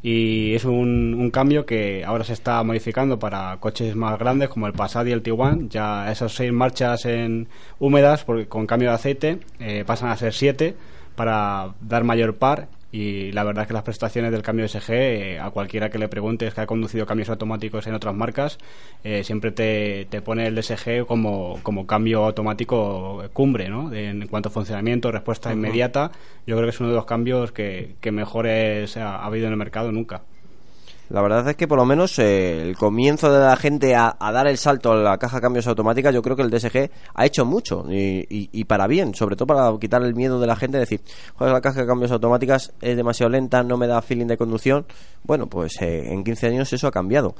Y es un, un cambio que ahora se está modificando para coches más grandes como el Passat y el Tiguan. Ya esas seis marchas en húmedas porque con cambio de aceite eh, pasan a ser siete para dar mayor par y la verdad es que las prestaciones del cambio SG, eh, a cualquiera que le preguntes que ha conducido cambios automáticos en otras marcas, eh, siempre te, te pone el DSG como, como cambio automático cumbre, ¿no? En cuanto a funcionamiento, respuesta inmediata, yo creo que es uno de los cambios que, que mejores ha, ha habido en el mercado nunca. La verdad es que por lo menos eh, el comienzo de la gente a, a dar el salto a la caja de cambios automática, yo creo que el DSG ha hecho mucho y, para bien, sobre todo para quitar el miedo de la gente, decir, joder, la caja de cambios automáticas es demasiado lenta, no me da feeling de conducción. Bueno, pues eh, en 15 años eso ha cambiado.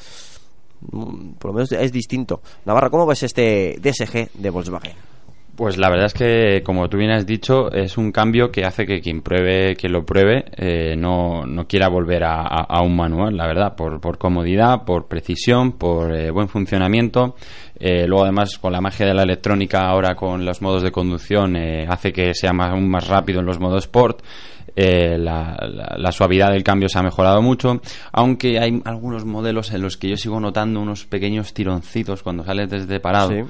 Mm, Por lo menos es distinto. Navarra, ¿cómo ves este DSG de Volkswagen? Pues la verdad es que, como tú bien has dicho, es un cambio que hace que quien pruebe, que lo pruebe, eh, no, no quiera volver a, a- a un manual, la verdad, por, por comodidad, por precisión, por eh, buen funcionamiento. Eh, luego, además, con la magia de la electrónica, ahora con los modos de conducción, eh, hace que sea más, aún más rápido en los modos Sport. Eh, la, la- la suavidad del cambio se ha mejorado mucho, aunque hay algunos modelos en los que yo sigo notando unos pequeños tironcitos cuando sales desde parado Sí.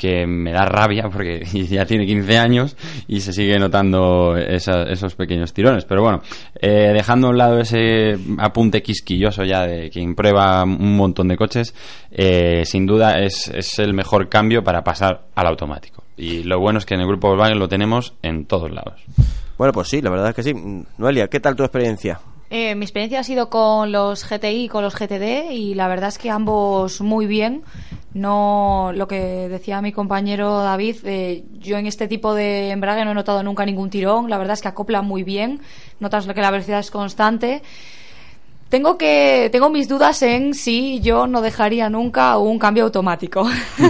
Que me da rabia porque ya tiene 15 años y se sigue notando esa- esos pequeños tirones. Pero bueno, eh, dejando a un lado ese apunte quisquilloso ya de quien prueba un montón de coches, eh, sin duda es, es el mejor cambio para pasar al automático. Y lo bueno es que en el grupo Volkswagen lo tenemos en todos lados. Bueno, pues sí, la verdad es que sí. Noelia, ¿qué tal tu experiencia? Eh, mi experiencia ha sido con los GTI y con los GTD y la verdad es que ambos muy bien. No, lo que decía mi compañero David, eh, yo en este tipo de embrague no he notado nunca ningún tirón. La verdad es que acopla muy bien. Notas que la velocidad es constante. Tengo que tengo mis dudas en si yo no dejaría nunca un cambio automático.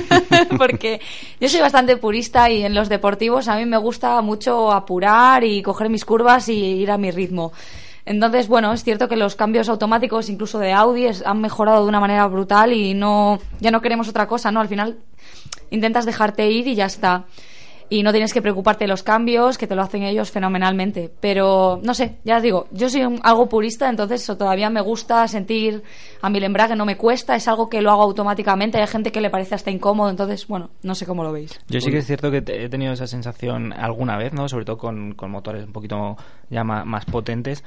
Porque yo soy bastante purista y en los deportivos a mí me gusta mucho apurar y coger mis curvas y ir a mi ritmo. Entonces, bueno, es cierto que los cambios automáticos, incluso de Audi, es- han mejorado de una manera brutal y no ya no queremos otra cosa, ¿no? Al final intentas dejarte ir y ya está. Y no tienes que preocuparte de los cambios, que te lo hacen ellos fenomenalmente. Pero, no sé, ya os digo, yo soy un- algo purista, entonces todavía me gusta sentir a mi embrague, no me cuesta, es algo que lo hago automáticamente. Hay gente que le parece hasta incómodo, entonces, bueno, no sé cómo lo veis. Yo sí que es cierto que he tenido esa sensación alguna vez, ¿no? Sobre todo con, con motores un poquito ya ma- más, potentes.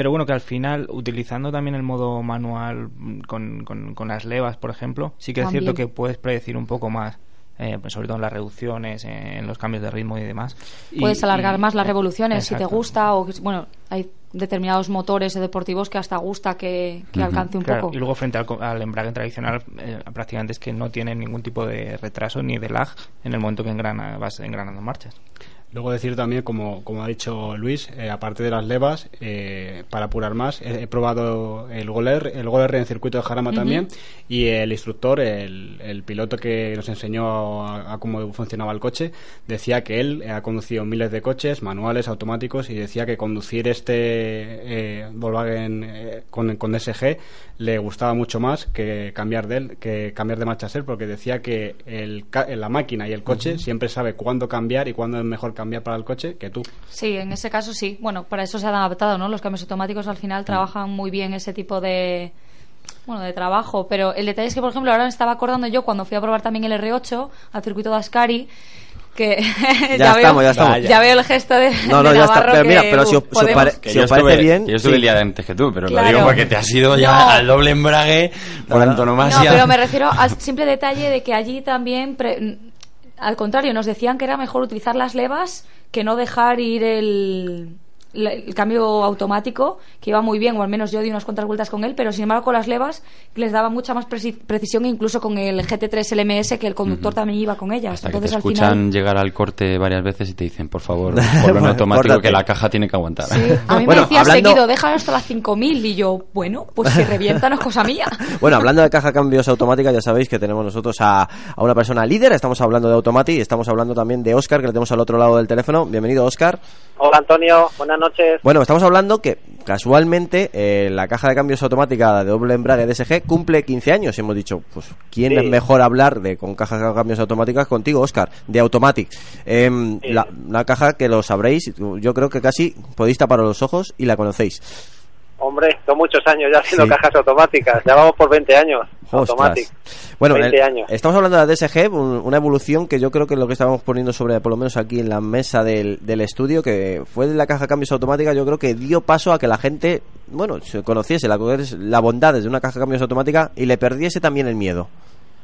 Pero bueno, que al final, utilizando también el modo manual mm, con, con, con las levas, por ejemplo, sí que es cierto que puedes predecir un poco más, eh, pues sobre todo en las reducciones, eh, en los cambios de ritmo y demás. Y- Puedes alargar y- más las revoluciones si te gusta, o que- bueno, hay determinados motores deportivos que hasta gusta que, que alcance un Claro, poco. Y luego frente al embrague tradicional, eh, prácticamente es que no tiene ningún tipo de retraso ni de lag en el momento que engrana, vas engranando marchas. Luego decir también, como, como ha dicho Luis, eh, aparte de las levas, eh, para apurar más, he, he probado el Goler, el Goler en circuito de Jarama también, y el instructor, el, el piloto que nos enseñó a, a cómo funcionaba el coche, decía que él ha conducido miles de coches, manuales, automáticos, y decía que conducir este eh, Volkswagen eh, con, con DSG le gustaba mucho más que cambiar de él, que cambiar de marcha ser, porque decía que el, la máquina y el coche siempre sabe cuándo cambiar y cuándo es mejor cambiar para el coche que tú. Sí, en ese caso sí. Bueno, para eso se han adaptado, ¿no? Los cambios automáticos al final trabajan muy bien ese tipo de bueno, de trabajo, pero el detalle es que, por ejemplo, ahora me estaba acordando yo cuando fui a probar también el R8 al circuito de Ascari, que Ya estamos, veo, ya estamos. veo el gesto de, No, no, de ya está. Pero mira, pero si os- si os pare- si os parece estuve- bien, yo estuve sí. el día de antes que tú, pero Claro. lo digo porque te has ido ya No. al doble embrague por No, antonomasia. pero me refiero al simple detalle de que allí también, pre- al contrario, nos decían que era mejor utilizar las levas que no dejar ir el, el cambio automático, que iba muy bien, o al menos yo di unas cuantas vueltas con él, pero sin embargo con las levas les daba mucha más preci- precisión, incluso con el GT3 LMS, que el conductor también iba con ellas. Hasta que te al escuchan final... llegar al corte varias veces y te dicen, por favor, ponlo en automático que la caja tiene que aguantar. Sí, a mí Bueno, me decía hablando- seguido, déjalo hasta las 5000 y yo, bueno, pues si revienta no es cosa mía. Bueno, hablando de caja cambios automática, ya sabéis que tenemos nosotros a, a una persona líder. Estamos hablando de Automati y estamos hablando también de Oscar, que le tenemos al otro lado del teléfono. Bienvenido, Oscar. Hola Antonio, buenas noches. Bueno, estamos hablando que casualmente eh, la caja de cambios automática de doble embrague DSG cumple 15 años. Y hemos dicho, pues, ¿quién Sí. es mejor hablar de con cajas de cambios automáticas contigo, Oscar? De Automatic. Em, la, la caja que lo sabréis, yo creo que casi podéis tapar los ojos y la conocéis. Hombre, son muchos años ya haciendo Sí. cajas automáticas. Ya vamos por 20 años. Automatic. Bueno, 20 el- años. estamos hablando de la DSG, un- una evolución que yo creo que es lo que estábamos poniendo sobre, por lo menos aquí en la mesa del, del estudio, que fue de la caja de cambios automática, yo creo que dio paso a que la gente, bueno, se conociese la, la bondades de una caja de cambios automática y le perdiese también el miedo.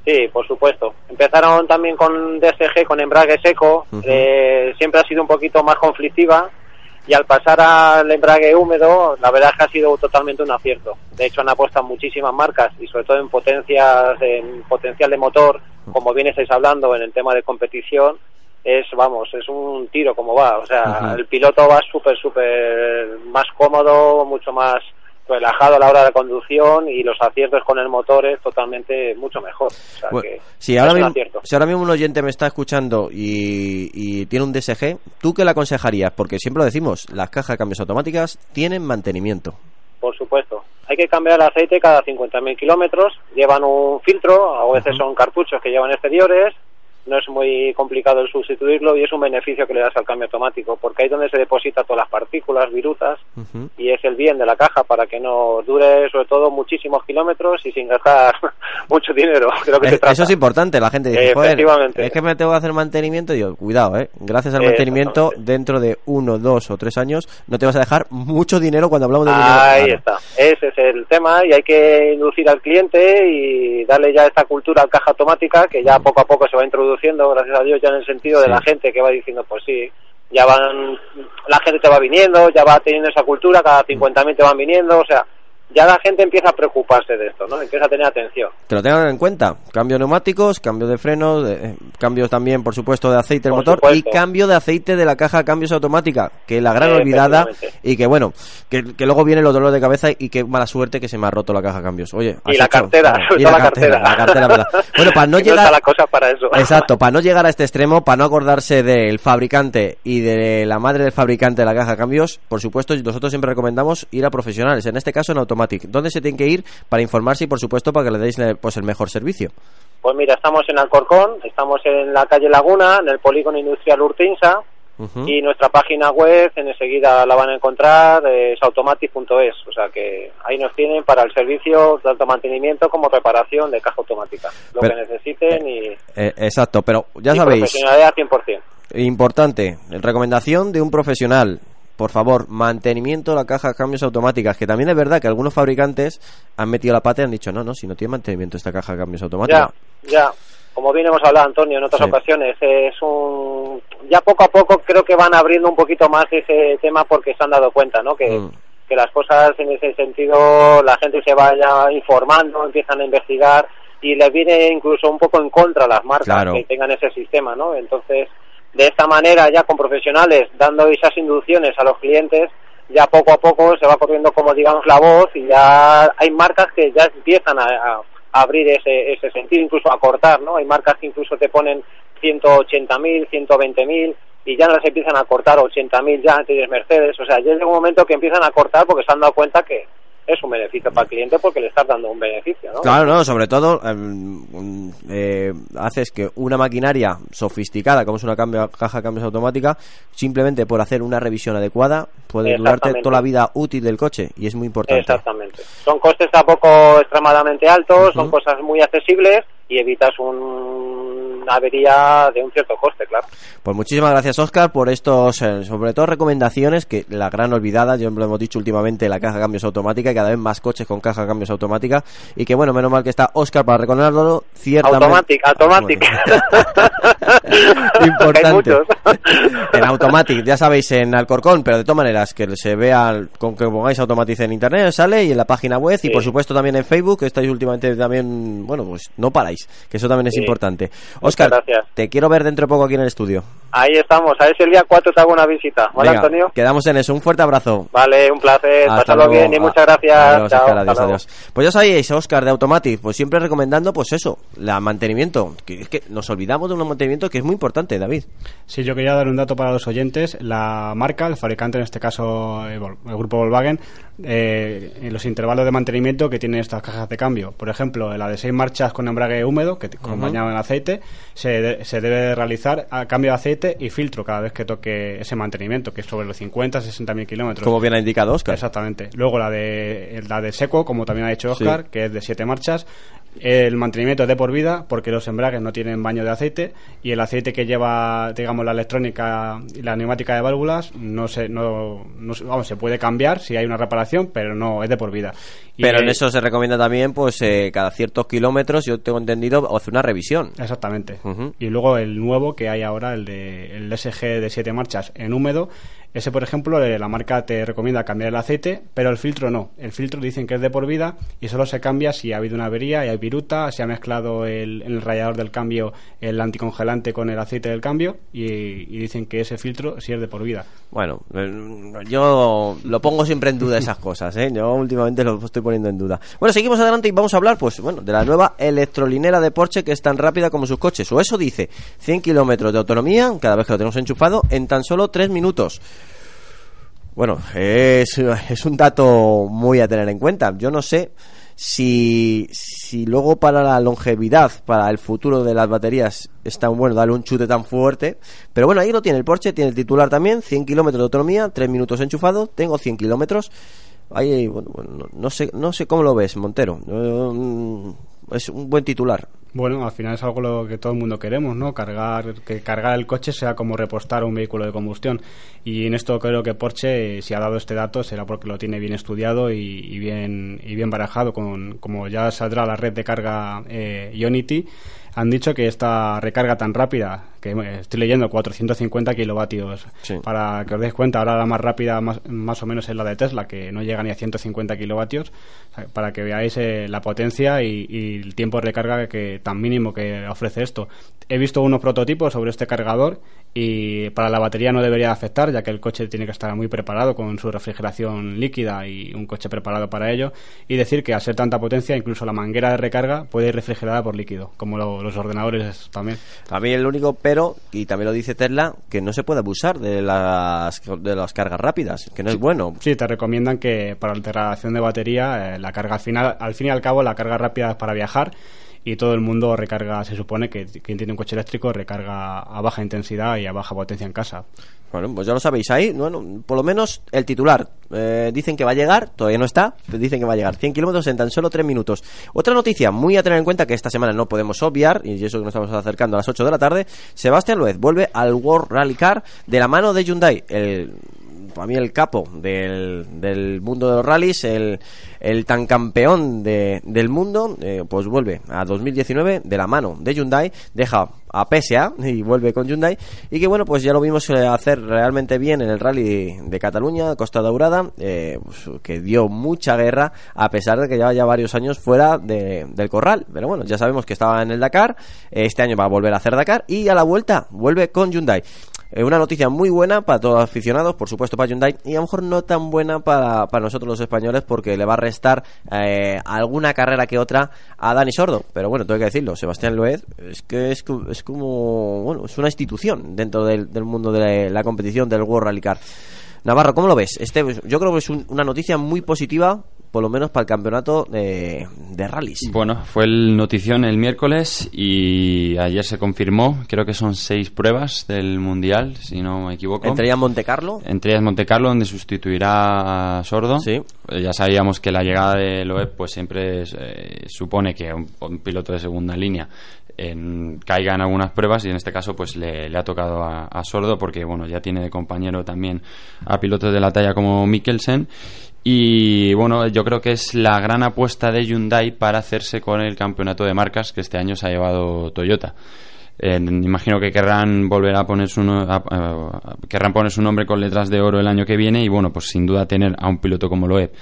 Sí, por supuesto. Empezaron también con DSG, con embrague seco. Eh, siempre ha sido un poquito más conflictiva. Y al pasar al embrague húmedo, la verdad es que ha sido totalmente un acierto. De hecho, han apostado muchísimas marcas y sobre todo en potencias, en potencial de motor, como bien estáis hablando en el tema de competición, es, vamos, es un tiro como va. O sea, el piloto va súper, súper más cómodo, mucho más relajado a la hora de conducción y los aciertos con el motor es totalmente mucho mejor. O sea Bueno, que si, ahora mismo, si ahora mismo un oyente me está escuchando y, y tiene un DSG, ¿tú qué le aconsejarías? Porque siempre lo decimos, las cajas de cambios automáticas tienen mantenimiento. Por supuesto. Hay que cambiar el aceite cada 50.000 kilómetros. Llevan un filtro, a veces son cartuchos que llevan exteriores. No es muy complicado el sustituirlo y es un beneficio que le das al cambio automático, porque ahí es donde se deposita todas las partículas, virutas, y es el bien de la caja para que no dure, sobre todo, muchísimos kilómetros y sin gastar mucho dinero. Creo que Eh, se trata. Eso es importante, la gente dice, joder, Efectivamente. es que me tengo que hacer mantenimiento y yo, cuidado, eh, gracias al mantenimiento, dentro de uno, dos o tres años, no te vas a dejar mucho dinero cuando hablamos de dinero. Ahí está. Ese es el tema y hay que inducir al cliente y darle ya esta cultura al caja automática que ya poco a poco se va introduciendo, gracias a Dios, ya en el sentido de la gente que va diciendo, pues sí, ya van, la gente te va viniendo, ya va teniendo esa cultura, cada 50.000 te van viniendo, o sea, ya la gente empieza a preocuparse de esto, ¿no? Empieza a tener atención. Que lo tengan en cuenta. Cambio de neumáticos, cambio de frenos, de- eh, cambios también, por supuesto, de aceite del motor supuesto. y cambio de aceite de la caja de cambios automática, que la gran Eh, olvidada y que bueno, que, que luego viene los dolores de cabeza y qué mala suerte que se me ha roto la caja de cambios. Oye, Y la cartera, claro, y la la cartera, cartera. la cartera, ¿verdad? Bueno, para no llegar la cosa para eso. Exacto, para no llegar a este extremo, para no acordarse del fabricante y de la madre del fabricante de la caja de cambios, por supuesto, nosotros siempre recomendamos ir a profesionales, en este caso en Automatic. ¿Dónde se tienen que ir para informarse y, por supuesto, para que le deis eh, pues, el mejor servicio? Pues mira, estamos en Alcorcón, estamos en la calle Laguna, en el polígono industrial Urtinsa, y nuestra página web enseguida la van a encontrar es automatic.es o sea que ahí nos tienen para el servicio tanto mantenimiento como reparación de caja automática lo Pero- que necesiten y, Eh, exacto, pero ya y sabéis, profesionalidad 100% importante, recomendación de un profesional. Por favor, mantenimiento de la caja de cambios automáticas, que también es verdad que algunos fabricantes han metido la pata y han dicho, no, no, si no tiene mantenimiento esta caja de cambios automática. ya ya como bien hemos hablado Antonio en otras Sí. ocasiones es un ya poco a poco creo que van abriendo un poquito más ese tema porque se han dado cuenta no que Mm. que las cosas en ese sentido la gente se vaya informando, empiezan a investigar y les viene incluso un poco en contra a las marcas Claro. que tengan ese sistema, ¿no? Entonces de esta manera ya con profesionales dando esas inducciones a los clientes, ya poco a poco se va corriendo como digamos la voz y ya hay marcas que ya empiezan a, abrir ese, ese sentido, incluso a cortar, ¿no? Hay marcas que incluso te ponen 180.000, 120.000 y ya no las empiezan a cortar 80.000 ya, tienes Mercedes, o sea, ya llega un momento que empiezan a cortar porque se han dado cuenta que es un beneficio para el cliente porque le estás dando un beneficio, ¿no? Claro, no, sobre todo em, eh, haces que una maquinaria sofisticada, como es una cambio- caja de cambios automática, simplemente por hacer una revisión adecuada, puede durarte toda la vida útil del coche y es muy importante. Exactamente. Son costes tampoco extremadamente altos, son cosas muy accesibles y evitas un- una avería de un cierto coste, claro. Pues muchísimas gracias, Oscar, por estos, eh, sobre todo, recomendaciones que la gran olvidada, ya lo hemos dicho últimamente, la caja de cambios automática y cada vez más coches con caja de cambios automática. Y que bueno, menos mal que está Oscar para reconocerlo. Ciertamente. Automatic, automatic. Importante. En Automatic, ya sabéis, en Alcorcón, pero de todas maneras, que se vea con que pongáis Automatic en internet, sale y en la página web y por supuesto también en Facebook, que estáis últimamente también, bueno, pues no paráis, que eso también es Sí. importante. Oscar, gracias. te quiero ver dentro de poco aquí en el estudio. Ahí estamos, a ver si el día 4 te hago una visita, ¿vale, Venga, Antonio? quedamos en eso. Un fuerte abrazo. Vale, un placer, Hasta pásalo luego. bien y muchas gracias. Adiós, Chao, Oscar, adiós, adiós. Pues ya sabéis, Oscar de Automatic, pues siempre recomendando, pues eso, la mantenimiento. Que es que nos olvidamos de un mantenimiento que es muy importante, David. Sí, yo quería dar un dato para los oyentes. La marca, el fabricante, en este caso eh, el grupo Volkswagen, eh, en los intervalos de mantenimiento que tienen estas cajas de cambio. Por ejemplo, la de seis marchas con embrague húmedo, que te- Ujú. acompañado en aceite, se, de- se debe realizar a cambio de aceite y filtro cada vez que toque ese mantenimiento, que es sobre los 50, 60 mil kilómetros. Como bien ha indicado Oscar. Exactamente. Luego la de la de seco, como también ha dicho Sí. Oscar, que es de siete marchas. El mantenimiento es de por vida porque los embragues no tienen baño de aceite y el aceite que lleva, digamos, la electrónica y la neumática de válvulas no se, no, no vamos, se puede cambiar si hay una reparación, pero no es de por vida. Y, Pero en eso se recomienda también, pues eh, cada ciertos kilómetros, yo tengo entendido, hacer una revisión. Exactamente. Y luego el nuevo que hay ahora, el de el SG de 7 marchas en húmedo, ese por ejemplo, eh, la marca te recomienda cambiar el aceite, pero el filtro no. El filtro dicen que es de por vida y solo se cambia si ha habido una avería y hay viruta, se ha mezclado el, el radiador del cambio el anticongelante con el aceite del cambio y, y dicen que ese filtro sí es de por vida. Bueno, eh, yo lo pongo siempre en duda esas cosas, ¿eh? Yo últimamente lo estoy poniendo en duda. Bueno, seguimos adelante y vamos a hablar, pues, bueno, de la nueva electrolinera de Porsche que es tan rápida como sus coches. O eso dice, 100 kilómetros de autonomía cada vez que lo tenemos enchufado en tan solo 3 minutos. Bueno, es, un dato muy a tener en cuenta. Yo no sé si, si luego para la longevidad, para el futuro de las baterías, es tan bueno darle un chute tan fuerte. Pero bueno, ahí lo tiene el Porsche, tiene el titular también, 100 kilómetros de autonomía, 3 minutos enchufado, tengo 100 kilómetros. Ahí, bueno, no, sé, no sé cómo lo ves, Montero. Eh, es un buen titular. Bueno, al final es algo lo que todo el mundo queremos, ¿no? Cargar, que cargar el coche sea como repostar un vehículo de combustión. Y en esto creo que Porsche, eh, si ha dado este dato, será porque lo tiene bien estudiado y, y bien y bien barajado. Con, como ya saldrá la red de carga eh, Ionity, han dicho que esta recarga tan rápida, que estoy leyendo 450 kilovatios, Sí. para que os deis cuenta, ahora la más rápida más, más o menos es la de Tesla, que no llega ni a 150 kilovatios, para que veáis eh, la potencia y, y el tiempo de recarga que tan mínimo que ofrece esto. He visto unos prototipos sobre este cargador y para la batería no debería afectar, ya que el coche tiene que estar muy preparado con su refrigeración líquida y un coche preparado para ello. Y decir que al ser tanta potencia, incluso la manguera de recarga puede ir refrigerada por líquido, como lo- los ordenadores también. A mí el único pero, y también lo dice Tesla, que no se puede abusar de las, de las cargas rápidas, que no es bueno. Sí, te recomiendan que para la degradación de batería, eh, la carga al final, al fin y al cabo, la carga rápida es para viajar y todo el mundo recarga, se supone que quien tiene un coche eléctrico recarga a baja intensidad y a baja potencia en casa. Bueno, pues ya lo sabéis ahí, bueno, por lo menos el titular. Eh, dicen que va a llegar, todavía no está, pero dicen que va a llegar. 100 kilómetros en tan solo 3 minutos. Otra noticia muy a tener en cuenta que esta semana no podemos obviar, y eso que nos estamos acercando a las 8 de la tarde, Sebastián Loez vuelve al World Rally Car de la mano de Hyundai. El para mí el capo del, del mundo de los rallies, el, el tan campeón de, del mundo, eh, pues vuelve a 2019 de la mano de Hyundai, deja a PSA y vuelve con Hyundai y que bueno pues ya lo vimos eh, hacer realmente bien en el rally de Cataluña Costa Daurada eh, pues, que dio mucha guerra a pesar de que lleva ya varios años fuera de- del corral. Pero bueno ya sabemos que estaba en el Dakar este año va a volver a hacer Dakar y a la vuelta vuelve con Hyundai. Una noticia muy buena para todos los aficionados, por supuesto para Hyundai, y a lo mejor no tan buena para, para nosotros los españoles porque le va a restar eh, alguna carrera que otra a Dani Sordo. Pero bueno, tengo que decirlo, Sebastián Loez es que es, es como, bueno, es una institución dentro del, mundo de la, la competición del World Rally Car. Navarro, ¿cómo lo ves? Este, yo creo que es un- una noticia muy positiva, por lo menos para el campeonato de, de rallies. Bueno, fue el notición el miércoles y ayer se confirmó, creo que son seis pruebas del Mundial, si no me equivoco. Entre ellas Monte Carlo. Entre ellas Monte Carlo, donde sustituirá a Sordo. Sí. Eh, Ya sabíamos que la llegada de Loeb pues siempre eh, supone que un, un piloto de segunda línea en- caiga en algunas pruebas y en este caso pues le, le ha tocado a, a Sordo porque bueno ya tiene de compañero también a pilotos de la talla como Mikkelsen y bueno yo creo que es la gran apuesta de Hyundai para hacerse con el campeonato de marcas que este año se ha llevado Toyota. Imagino que querrán volver a poner su no- a- querrán poner su nombre con letras de oro el año que viene y bueno pues sin duda tener a un piloto como Loeb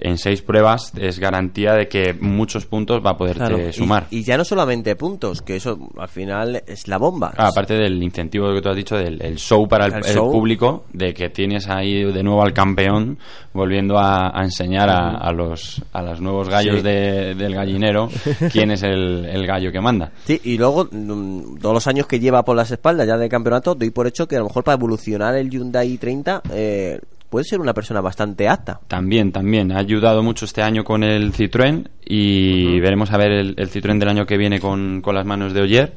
en seis pruebas es garantía de que muchos puntos va a Claro, y- sumar Y, ya no solamente puntos, que eso al final es la bomba. Ah, aparte del incentivo que tú has dicho del el show para el, El el show. público de que tienes ahí de nuevo al campeón volviendo a, a enseñar a, a los a los nuevos gallos Sí. de- del gallinero quién es el, el gallo que manda Sí, y luego, mm, todos los años que lleva por las espaldas ya del campeonato, doy por hecho que a lo mejor para evolucionar el Hyundai 30 eh, puede ser una persona bastante apta. También, también. Ha ayudado mucho este año con el Citroën y veremos a ver el, el Citroën del año que viene con, con las manos de Oyer.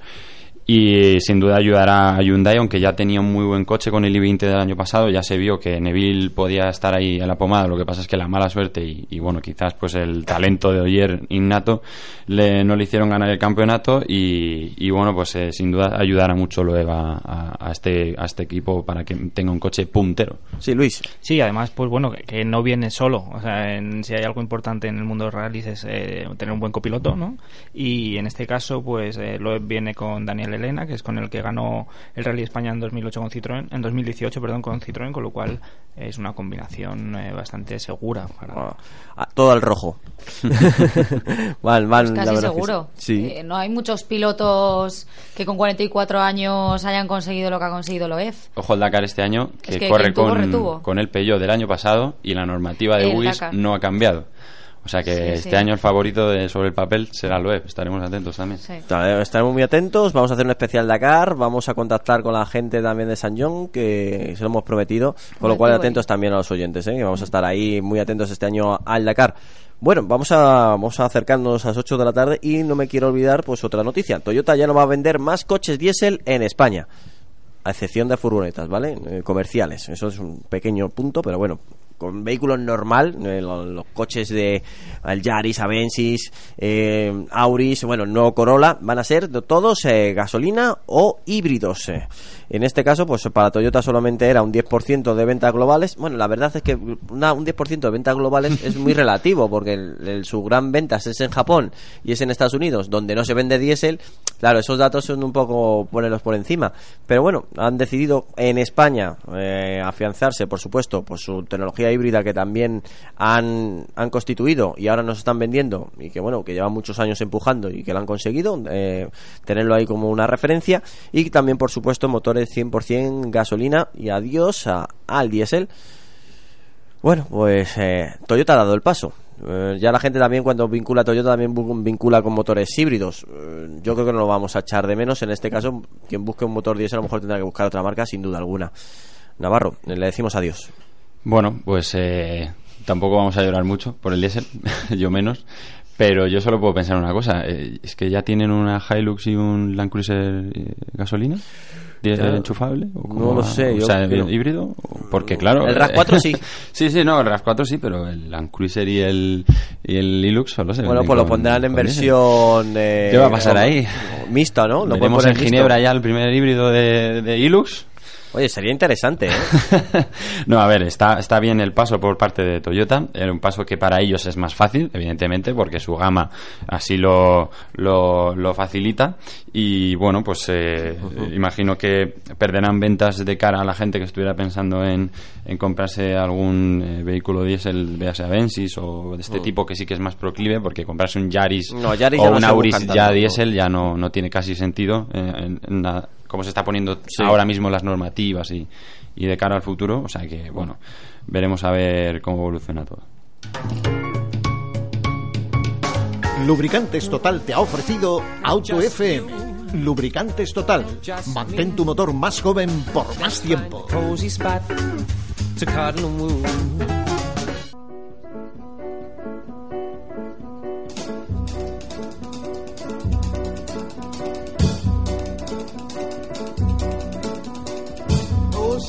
Y sin duda ayudará a Hyundai, aunque ya tenía un muy buen coche con el i20 del año pasado. Ya se vio que Neville podía estar ahí a la pomada. Lo que pasa es que la mala suerte y, y, bueno, quizás pues el talento de Oyer innato le, no le hicieron ganar el campeonato. Y, y bueno, pues eh, sin duda ayudará mucho luego a, a- a este, a este equipo para que tenga un coche puntero. Sí, Luis. Sí, además, pues bueno, que, que no viene solo. O sea, en- si hay algo importante en el mundo de rallies es eh, tener un buen copiloto, ¿no? Y en este caso, pues eh, Loeb viene con Daniel Elena, que es con el que ganó el Rally España en 2008 con Citroën, en 2018, perdón, con Citroën, con lo cual es una combinación eh, bastante segura para... Ah, todo al rojo. Pues la casi seguro. Sí. Eh, no hay muchos pilotos que con 44 años hayan conseguido lo que ha conseguido Loeb. Ojo al Dakar este año, que, Es que corre con, el Peugeot del año pasado y la normativa de El UIS Dakar. no ha cambiado. O sea que Sí, este sí. año el favorito de, sobre el papel será Loeb. Estaremos atentos también. Estaremos muy atentos, vamos a hacer un especial Dakar, vamos a contactar con la gente también de San John, que se lo hemos prometido, con lo cual atentos también a los oyentes, ¿eh? que vamos a estar ahí muy atentos este año al Dakar. Bueno, vamos a, vamos a acercarnos a las 8 de la tarde y no me quiero olvidar pues otra noticia. Toyota ya no va a vender más coches diésel en España. A excepción de furgonetas, ¿vale? Eh, comerciales. Eso es un pequeño punto, pero bueno, vehículos normal, eh, lo- los, coches de Yaris, Avensis, eh, Auris, bueno, nuevo Corolla, van a ser todos eh, gasolina o híbridos. En este caso, pues para Toyota solamente era un 10% de ventas globales. Bueno, la verdad es que una- un 10% de ventas globales es muy relativo, porque el- el- su gran ventas es en Japón y es en Estados Unidos, donde no se vende diésel. Claro, esos datos son un poco ponerlos por encima. Pero bueno, han decidido en España eh, afianzarse, por supuesto, pues su tecnología híbrida que también han, han constituido y ahora nos están vendiendo y que bueno, que llevan muchos años empujando y que lo han conseguido, eh, tenerlo ahí como una referencia y también, por supuesto, motores 100% gasolina y adiós a- al diésel. Bueno, pues eh, Toyota ha dado el paso. Eh, ya la gente también cuando vincula a Toyota también vincula con motores híbridos. Eh, yo creo que no lo vamos a echar de menos. En este caso, quien busque un motor diésel a lo mejor tendrá que buscar otra marca sin duda alguna. Navarro, le decimos adiós. Bueno, pues tampoco vamos a llorar mucho por el diésel, yo menos. Pero yo solo puedo pensar una cosa. es que ya tienen una Hilux y un Land Cruiser gasolina. ¿Die- Claro. enchufable? ¿O No lo va? sé, O yo sea, creo- híbrido. Porque claro. El RAV4 sí. sí, sí, no, el RAV4 sí, pero el Land Cruiser y el, y el Hilux solo se Bueno, pues lo pondrán en versión... eh, ¿Qué va a pasar ahí? Mixta, ¿no? Lo Veremos en mixto. Ginebra ya el primer híbrido de, de Hilux. Oye, sería interesante, ¿eh? no, a ver, está, está bien el paso por parte de Toyota. Era un paso que para ellos es más fácil, evidentemente, porque su gama así lo, lo, lo facilita. Y bueno, pues eh, imagino que perderán ventas de cara a la gente que estuviera pensando en, en comprarse algún eh, vehículo diésel, véase Avensis o de este Mm. tipo que sí que es más proclive, porque comprarse un Yaris, No, Yaris ya o un Auris ya diésel ya no, no tiene casi sentido eh, en, en la- cómo se está poniendo Sí. ahora mismo las normativas y, y de cara al futuro. O sea que, bueno, veremos a ver cómo evoluciona todo. Lubricantes Total te ha ofrecido Auto FM. Lubricantes Total. Mantén tu motor más joven por más tiempo.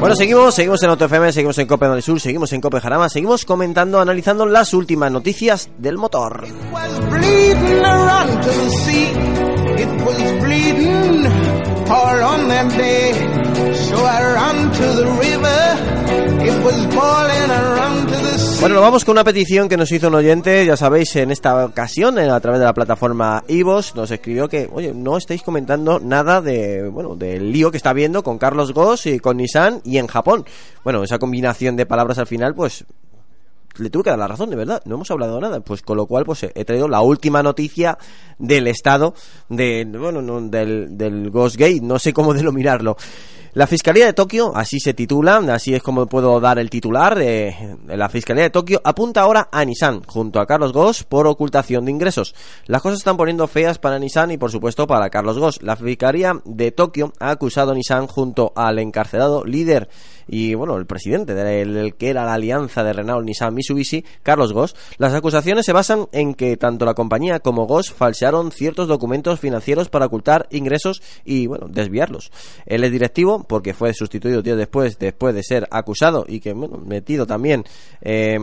Bueno, seguimos, seguimos en AutoFM, seguimos en Cope del Sur, seguimos en Cope Jarama, seguimos comentando, analizando las últimas noticias del motor. Bueno, vamos con una petición que nos hizo un oyente, ya sabéis, en esta ocasión, a través de la plataforma Ivos, nos escribió que, oye, no estáis comentando nada de, bueno, del lío que está habiendo con Carlos Goss y con Nissan y en Japón. Bueno, esa combinación de palabras al final, pues, le tuve que dar la razón, de verdad, no hemos hablado nada, pues con lo cual pues he traído la última noticia del estado de bueno, no, del del Ghost Gate, no sé cómo denominarlo. La Fiscalía de Tokio, así se titula, así es como puedo dar el titular, de la Fiscalía de Tokio apunta ahora a Nissan junto a Carlos Goss por ocultación de ingresos. Las cosas están poniendo feas para Nissan y por supuesto para Carlos Goss. La Fiscalía de Tokio ha acusado a Nissan junto al encarcelado líder y bueno, el presidente del que era la alianza de Renault Nissan Mitsubishi, Carlos Goss. Las acusaciones se basan en que tanto la compañía como Goss falsearon ciertos documentos financieros para ocultar ingresos y bueno, desviarlos. Él es directivo porque fue sustituido días después después de ser acusado y que bueno, metido también eh,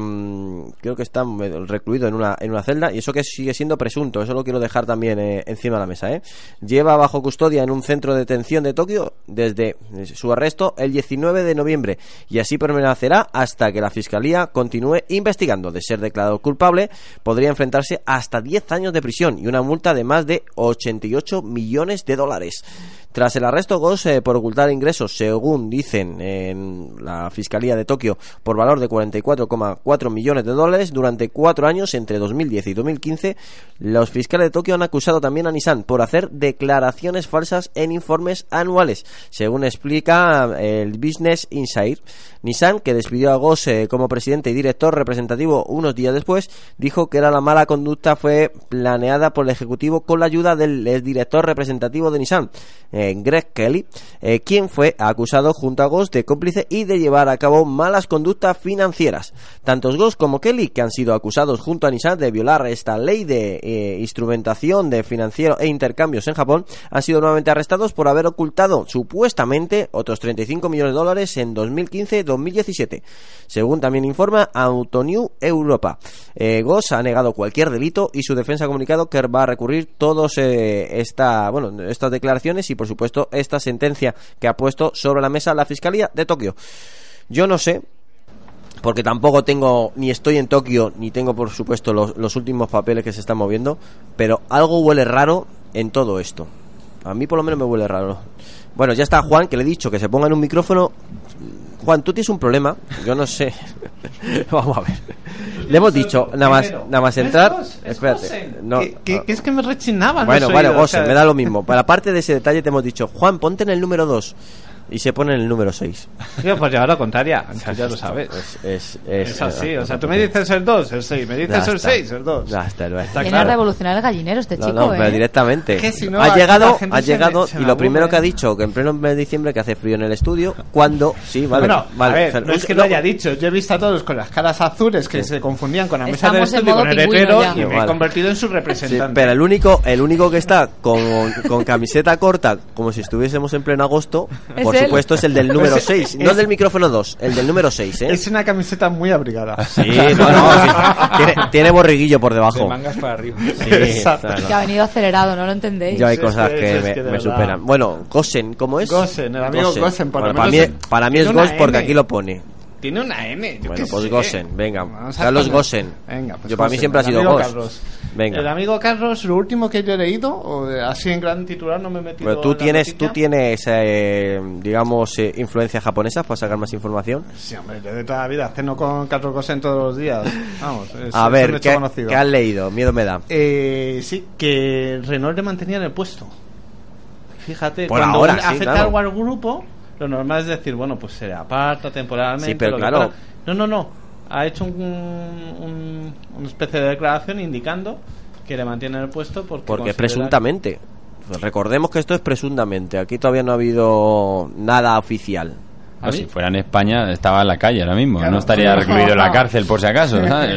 creo que está recluido en una en una celda y eso que sigue siendo presunto, eso lo quiero dejar también eh, encima de la mesa, ¿eh? Lleva bajo custodia en un centro de detención de Tokio desde su arresto el 19 de noviembre y así permanecerá hasta que la fiscalía continúe investigando. De ser declarado culpable, podría enfrentarse hasta 10 años de prisión y una multa de más de 88 millones de dólares. Tras el arresto, Goss, eh, por ocultar ingresos, según dicen en la Fiscalía de Tokio, por valor de 44,4 millones de dólares durante cuatro años, entre 2010 y 2015, los fiscales de Tokio han acusado también a Nissan por hacer declaraciones falsas en informes anuales, según explica eh, el Business Insight. Nissan, que despidió a Goss eh, como presidente y director representativo unos días después, dijo que era la mala conducta fue planeada por el ejecutivo con la ayuda del exdirector representativo de Nissan, eh, Greg Kelly, eh, quien fue acusado junto a Goss de cómplice y de llevar a cabo malas conductas financieras. Tanto Goss como Kelly, que han sido acusados junto a Nissan de violar esta ley de eh, instrumentación de financiero e intercambios en Japón, han sido nuevamente arrestados por haber ocultado supuestamente otros 35 millones de dólares en 2015-2017. Según también informa Autonew Europa. Eh, Goss ha negado cualquier delito y su defensa ha comunicado que va a recurrir todos esta, bueno, estas declaraciones y por supuesto esta sentencia que ha puesto sobre la mesa la Fiscalía de Tokio. Yo no sé, porque tampoco tengo, ni estoy en Tokio, ni tengo por supuesto los, los últimos papeles que se están moviendo, pero algo huele raro en todo esto. A mí por lo menos me huele raro. Bueno, ya está Juan, que le he dicho que se ponga en un micrófono. Juan, tú tienes un problema, yo no sé. Vamos a ver. Le hemos dicho, nada más, nada más ¿no es entrar. Espérate. No, Que- que, que es que me rechinaban Bueno, bueno, Gosen, o sea, me da lo mismo. Para parte de ese detalle te hemos dicho, Juan, ponte en el número 2. Y se pone en el número 6. Tío, pues llevar la contraria, ya lo sabes. Es, es, Es así, o sea, tú me dices el 2, el 6, me dices Ya el está. 6, el 2. Ya está, lo Está Viene claro. a revolucionar el gallinero este No, chico, no, ¿eh? pero directamente. Es que si no, ha llegado, ha llegado se y lo primero que ha dicho que en pleno mes de diciembre que hace frío en el estudio, cuando sí, vale, bueno, vale. a ver, Fer- no es que lo haya dicho, yo he visto a todos con las caras azules que se confundían con la mesa del Estamos en estudio con el ya. y me he convertido en su Sí, representante. pero el único, el único que está con, camiseta corta, como si estuviésemos en pleno agosto, Es por supuesto es el del número Es- 6, no es- el del micrófono 2, el del número 6, ¿eh? Es una camiseta muy abrigada. Sí, no, no, sí. Tiene, tiene borriguillo por debajo. De mangas para arriba. Sí, Exacto. claro. Que ha venido acelerado, no lo entendéis. Yo hay Sí, cosas es que- que, es me, que me superan. Bueno, Gosen, ¿cómo es? Gosen, el amigo Gosen, por lo Bueno, para, mí, menos para mí es Ghost porque aquí lo pone. Tiene una N. Yo Bueno, pues sé. Gosen, venga. Carlos Gosen. Venga, pues Yo para mí Gosen, siempre ha sido Ghost. Carlos. Venga. El amigo Carlos, lo último que yo he leído, o de- así en gran titular, no me he metido. Pero tú en la tienes, noticia. tú tienes, eh, digamos, eh, influencias japonesas para sacar más información. Sí, hombre, yo de toda la vida ceno con Carlos Gosen todos los días. Vamos, es, A ver, ¿qué, qué has leído? Miedo me da. Eh, sí, que Renault le mantenía en el puesto. Fíjate, Por cuando ahora, sí, afecta claro. algo al grupo, lo normal es decir, bueno, pues se aparta temporalmente. Sí, pero claro. No, no, no. Ha hecho un, un- una especie de declaración indicando que le mantiene en el puesto porque, Porque presuntamente. Pues Recordemos que esto es presuntamente. Aquí todavía no ha habido nada oficial. Ah, si fuera en España, estaba en la calle ahora mismo. Claro. no estaría Sí. recluido en la cárcel, por si acaso. ¿sabes?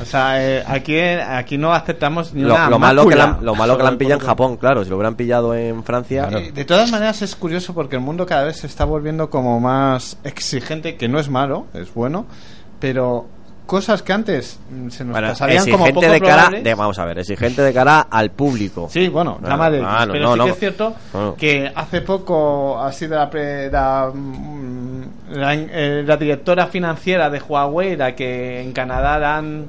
O sea, eh, aquí, aquí no aceptamos ni Lo, una lo malo que la, lo malo que la han pillado en Japón, claro. Si lo hubieran pillado en Francia. Eh, De todas maneras es curioso porque el mundo cada vez se está volviendo como más exigente, que no es malo, es bueno, pero cosas que antes mm, se nos Bueno, pasarían como poco de cara, de, vamos a ver, exigente de cara al público. Sí, bueno, Ah, llámale, ah, no, pero no, sí no. que es cierto No. que hace poco ha sido la, pre- la, mm, la, eh, la directora financiera de Huawei la que en Canadá la han,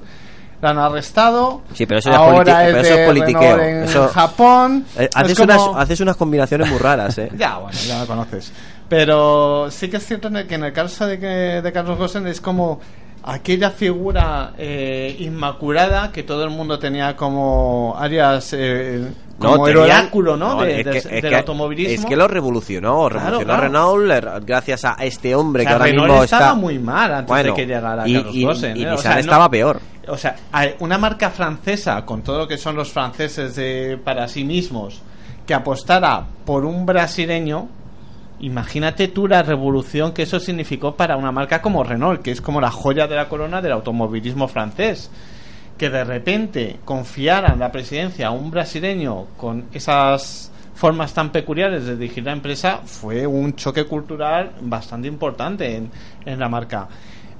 la han arrestado. Sí, pero eso ya es pero eso es de politiqueo. En Eso- Japón. Eh, Es haces, como- unas, haces unas combinaciones muy raras, ¿eh? Ya, bueno, ya lo conoces. Pero sí que es cierto en el que en el caso de, que, de Carlos Gosen es como aquella figura eh, inmaculada que todo el mundo tenía como áreas eh, como tenía- oráculo, ¿no? de- es de- que- es del que- automovilismo. Es que lo revolucionó, revolucionó claro. Renault gracias a este hombre O sea, que ahora Renault mismo estaba está muy mal antes Bueno, de que llegara y, Carlos y- ¿eh? O sea, no- estaba peor. O sea, hay una marca francesa, con todo lo que son los franceses de- para sí mismos, que apostara por un brasileño, imagínate tú la revolución que eso significó para una marca como Renault, que es como la joya de la corona del automovilismo francés. Que de repente confiaran la presidencia a un brasileño con esas formas tan peculiares de dirigir la empresa fue un choque cultural bastante importante en, en la marca.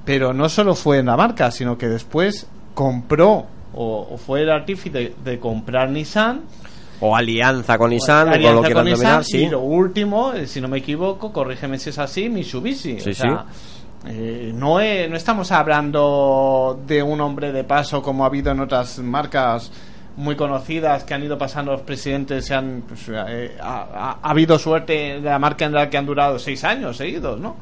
Pero no solo fue en la marca, sino que después compró o, fue el artífice de comprar Nissan. O alianza con Nissan, lo quieran denominar, sí. Y lo último, eh, si no me equivoco, corrígeme si es así, Mitsubishi. Sí, o sea, eh, no, eh, no estamos hablando de un hombre de paso como ha habido en otras marcas muy conocidas que han ido pasando los presidentes se han pues, eh, ha, ha- ha habido suerte de la marca en la que han durado seis años seguidos no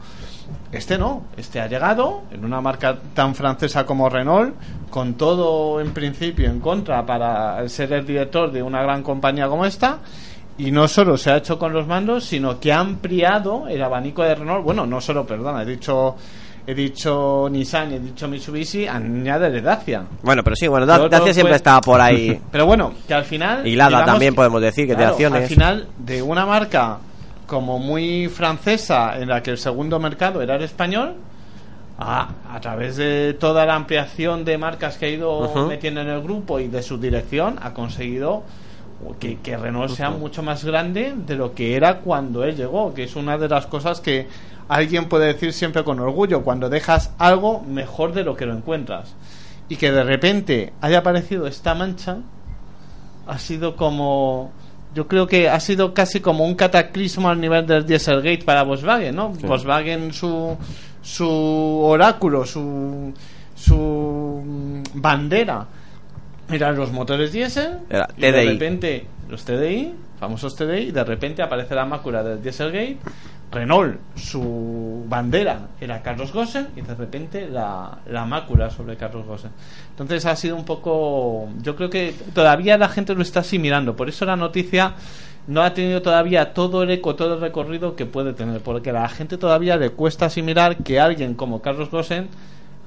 este no este ha llegado en una marca tan francesa como Renault con todo en principio en contra para ser el director de una gran compañía como esta y no solo se ha hecho con los mandos, sino que ha ampliado el abanico de Renault. Bueno, no solo, perdona, he dicho he dicho Nissan he dicho Mitsubishi, añade Dacia. Bueno, pero sí, bueno, Da- Dacia siempre estaba por ahí. Pero bueno, que al final. Y Lada digamos también podemos decir que de acciones. Al final, de una marca como muy francesa, en la que el segundo mercado era el español, a, a través de toda la ampliación de marcas que ha ido metiendo en el grupo y de su dirección, ha conseguido que, que Renault sea mucho más grande de lo que era cuando él llegó, que es una de las cosas que alguien puede decir siempre con orgullo, cuando dejas algo mejor de lo que lo encuentras. Y que de repente haya aparecido esta mancha, ha sido como... Yo creo que ha sido casi como un cataclismo al nivel del Dieselgate para Volkswagen, ¿no? Sí. Volkswagen, su, su oráculo, su, su bandera eran los motores diésel Era y de TDI. repente los TDI, famosos TDI, y de repente aparece la mácula del Dieselgate Renault, su bandera era Carlos Gossen y de repente la, la mácula sobre Carlos Gossen. Entonces ha sido un poco. Yo creo que todavía la gente lo está asimilando. Por eso la noticia no ha tenido todavía todo el eco, todo el recorrido que puede tener. Porque a la gente todavía le cuesta asimilar que alguien como Carlos Gossen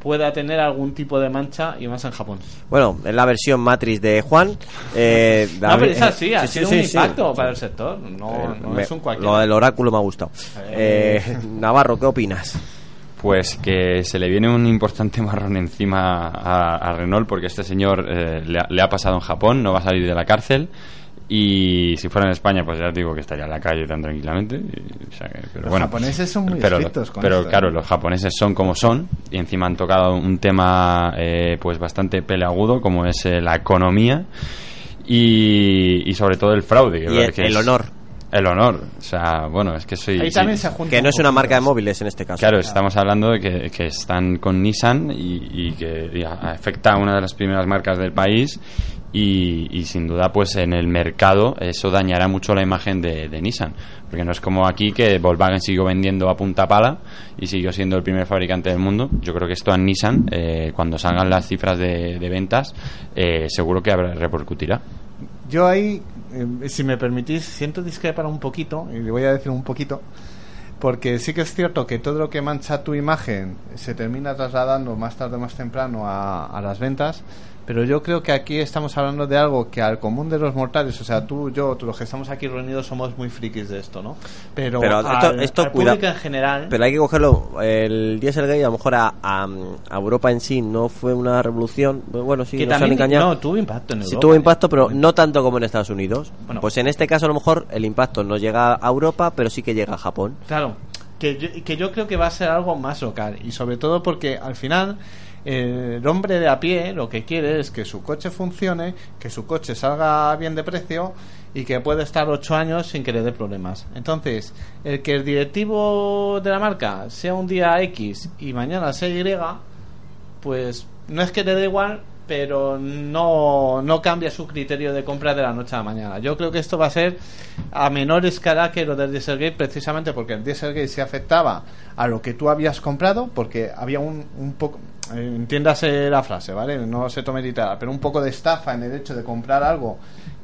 pueda tener algún tipo de mancha y más en Japón. Bueno, es la versión Matrix de Juan. Eh, No, pero es así, ha sido un impacto para el sector. No, Eh, no me- es un cualquiera. Lo del oráculo me ha gustado. Eh. Eh, Navarro, ¿qué opinas? Pues que se le viene un importante marrón encima a, a Renault porque este señor eh, le, ha, le ha pasado en Japón, no va a salir de la cárcel y si fuera en España pues ya os digo que estaría en la calle tan tranquilamente. y- o sea que- pero Los bueno, japoneses son muy pero, estrictos con pero esto, claro, ¿eh? los japoneses son como son y encima han tocado un tema eh, pues bastante peleagudo como es eh, la economía y, y sobre todo el fraude. Y que el- es- honor. El honor, o sea, bueno, es que soy... Ahí sí- también se junta Que no es una marca de móviles en este caso. Claro, estamos hablando de que, que están con Nissan y, y que afecta a una de las primeras marcas del país y, sin duda pues en el mercado eso dañará mucho la imagen de, Nissan. Porque no es como aquí que Volkswagen siguió vendiendo a punta pala y siguió siendo el primer fabricante del mundo. Yo creo que esto a Nissan eh, cuando salgan las cifras de, ventas eh, seguro que repercutirá. Yo ahí, eh, si me permitís, siento discrepar un poquito, y le voy a decir un poquito, porque sí que es cierto que todo lo que mancha tu imagen se termina trasladando más tarde o más temprano a las ventas, pero yo creo que aquí estamos hablando de algo que al común de los mortales, o sea, tú, yo, los que estamos aquí reunidos somos muy frikis de esto, ¿no? Pero, Pero esto, al, esto al cuida- público en general... Pero hay que cogerlo. El Dieselgate, a lo mejor a, a- a Europa en sí no fue una revolución. Bueno, sí, que nos han también engañado. no, tuvo impacto en Sí Europa. tuvo impacto, pero no tanto como en Estados Unidos. Bueno. pues en este caso a lo mejor el impacto no llega a Europa, pero sí que llega a Japón. Claro, que yo, que yo creo que va a ser algo más local y sobre todo porque al final el hombre de a pie lo que quiere es que su coche funcione, que su coche salga bien de precio y que puede estar ocho años sin que le dé problemas. Entonces, el que el directivo de la marca sea un día X y mañana sea Y, pues no es que le dé igual, pero no, no cambia su criterio de compra de la noche a la mañana. Yo creo que esto va a ser a menor escala que lo del Dieselgate, precisamente porque el Dieselgate se afectaba a lo que tú habías comprado, porque había un, un poco, eh, entiéndase la frase, ¿vale? No se tome literal, pero un poco de estafa en el hecho de comprar algo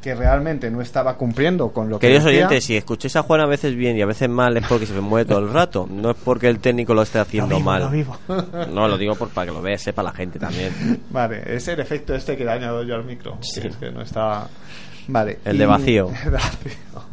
que realmente no estaba cumpliendo con lo que Queridos oyentes, si escuchéis a Juan a veces bien y a veces mal es porque se me mueve todo el rato. No es porque el técnico lo esté haciendo Lo mal. lo. No, lo digo por, para que lo vea, sepa la gente también. Vale, es el efecto este que le he añadido yo al micro. que Es que no estaba. Vale. El de vacío. El de vacío.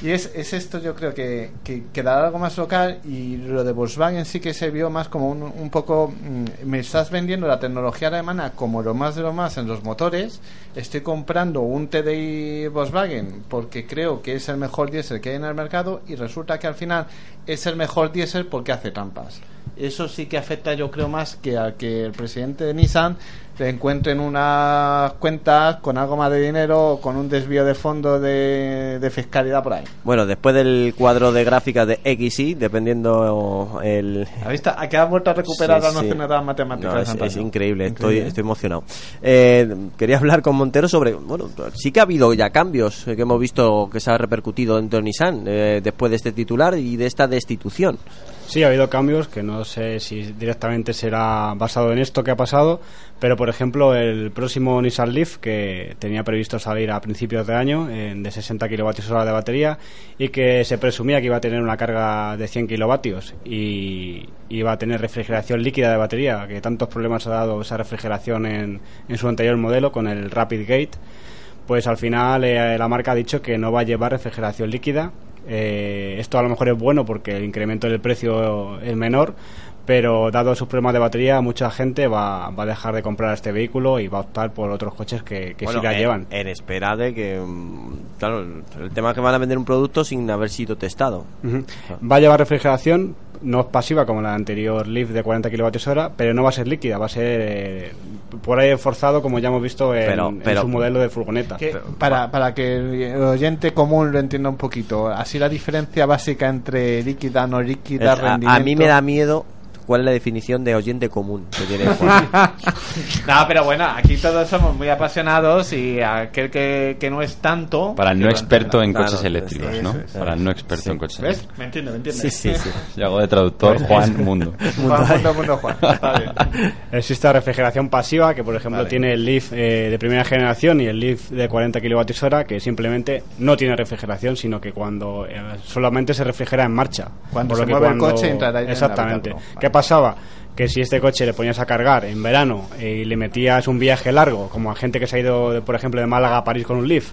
Y es, es esto, yo creo que, que quedará algo más local. Y lo de Volkswagen sí que se vio más como un, un poco. mm, Me estás vendiendo la tecnología alemana como lo más de lo más en los motores. Estoy comprando un TDI Volkswagen porque creo que es el mejor diésel que hay en el mercado. Y resulta que al final es el mejor diésel porque hace trampas. Eso sí que afecta, yo creo, más que al que el presidente de Nissan le encuentre en unas cuentas con algo más de dinero o con un desvío de fondo de, de fiscalidad por ahí. Bueno, después del cuadro de gráficas de XY, dependiendo el... ¿Has visto? ¿A qué has vuelto a recuperar Sí, las sí. de las matemáticas? No, es, es increíble, estoy, estoy emocionado. Eh, quería hablar con Montero sobre, bueno, sí que ha habido ya cambios eh, que hemos visto que se ha repercutido dentro de Nissan eh, después de este titular y de esta destitución. Sí, ha habido cambios que no sé si directamente será basado en esto que ha pasado, pero por ejemplo el próximo Nissan Leaf que tenía previsto salir a principios de año en- de 60 kilovatios hora de batería y que se presumía que iba a tener una carga de 100 kilovatios y iba a tener refrigeración líquida de batería, que tantos problemas ha dado esa refrigeración en, en su anterior modelo con el Rapid Gate pues al final eh, la marca ha dicho que no va a llevar refrigeración líquida. Eh, esto a lo mejor es bueno porque el incremento del precio es menor, pero dado sus problemas de batería, mucha gente va, va a dejar de comprar este vehículo y va a optar por otros coches que, que Bueno, sí la en- llevan. En espera de que, mm, claro, el- tema es que van a vender un producto sin haber sido testado. Va a llevar refrigeración, no es pasiva como la anterior Leaf de 40 kilovatios hora, pero no va a ser líquida, va a ser eh, por ahí forzado como ya hemos visto en, Pero- en pero- su modelo de furgoneta. Que para, para que el oyente común lo entienda un poquito, así la diferencia básica entre líquida, no líquida, Es- a, rendimiento. a mí me da miedo cuál es la definición de oyente común que tiene Juan. no, pero bueno, aquí todos somos muy apasionados y aquel que, que no es tanto. Para el no experto en coches eléctricos, ¿no? Para el no experto en coches ¿Ves? eléctricos. Me entiende, me entiende. Sí, sí, sí. Yo hago de traductor Juan Mundo. Juan, mundo, mundo, Juan. Está bien. Existe la refrigeración pasiva, que por ejemplo Vale. tiene el Leaf eh, de primera generación y el Leaf de 40 kWh, que simplemente no tiene refrigeración, sino que cuando eh, solamente se refrigera en marcha. Cuando Por lo se que mueve el coche, en el Exactamente. habitáculo. ¿Qué pasaba? Que si este coche le ponías a cargar en verano y le metías un viaje largo, como a gente que se ha ido, de- por ejemplo, de Málaga a París con un Leaf,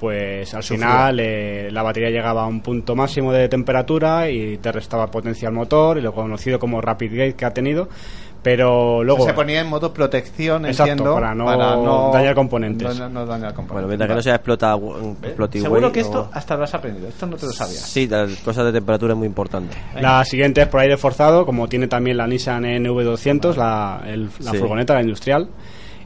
pues al final eh, la batería llegaba a un punto máximo de temperatura y te restaba potencia al motor y lo conocido como Rapid Gate que ha tenido. Pero luego se ponía en modo protección, Exacto, entiendo, para no dañar componentes. No, no dañar componentes. Bueno, mientras que no sea explota, explotiway Seguro que o- esto hasta lo has aprendido. Esto no te lo sabías. Sí, las cosas de temperatura es muy importante. La siguiente es por aire forzado, como tiene también la Nissan NV200, la, el- la Sí. furgoneta, la industrial.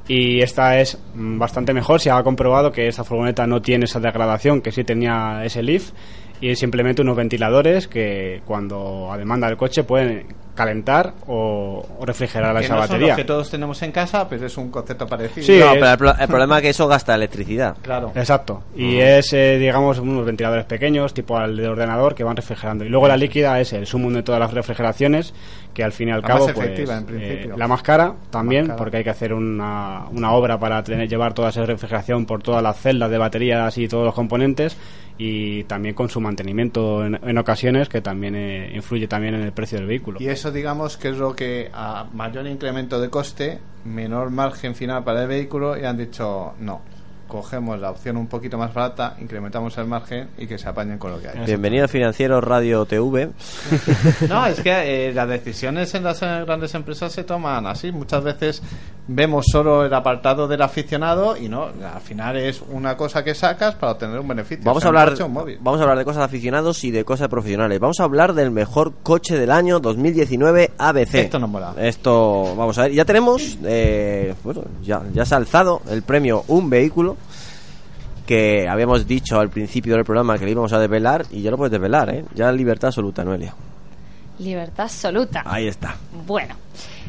Y esta es mm, bastante mejor. Se ha comprobado que esta furgoneta no tiene esa degradación que sí tenía ese Leaf. Y es simplemente unos ventiladores que cuando a demanda del coche pueden calentar o, o refrigerar Que esa no son batería. los que todos tenemos en casa, pero es un concepto parecido. Sí, No, es- pero el, pro- el problema es que eso gasta electricidad. Claro. Exacto. Y es, eh, digamos, unos ventiladores pequeños, tipo al de ordenador, que van refrigerando. Y luego la líquida es el sumum de todas las refrigeraciones, que al fin y al La cabo, más pues, efectiva, en eh, la más cara también, La más cara. porque hay que hacer una, una obra para tener, llevar toda esa refrigeración por todas las celdas de baterías y todos los componentes, y también con su mantenimiento en, en ocasiones, que también eh, influye también en el precio del vehículo. Y eso, digamos, que es lo que a mayor incremento de coste, menor margen final para el vehículo, y han dicho no. Cogemos la opción un poquito más barata, incrementamos el margen y que se apañen con lo que hay. Bienvenido a Financiero Radio TV. No, es que eh, las decisiones en las grandes empresas se toman así. Muchas veces vemos solo el apartado del aficionado y no, al final es una cosa que sacas para obtener un beneficio. Vamos O a sea, hablar vamos a hablar de cosas de aficionados y de cosas profesionales. Vamos a hablar del mejor coche del año 2019 ABC. Esto nos mola. Esto, vamos a ver, ya tenemos, eh, bueno, ya, ya se ha alzado el premio Un Vehículo que habíamos dicho al principio del programa que le íbamos a desvelar y ya lo puedes desvelar, ¿eh? Ya libertad absoluta, Noelia. Libertad absoluta. Ahí está. Bueno,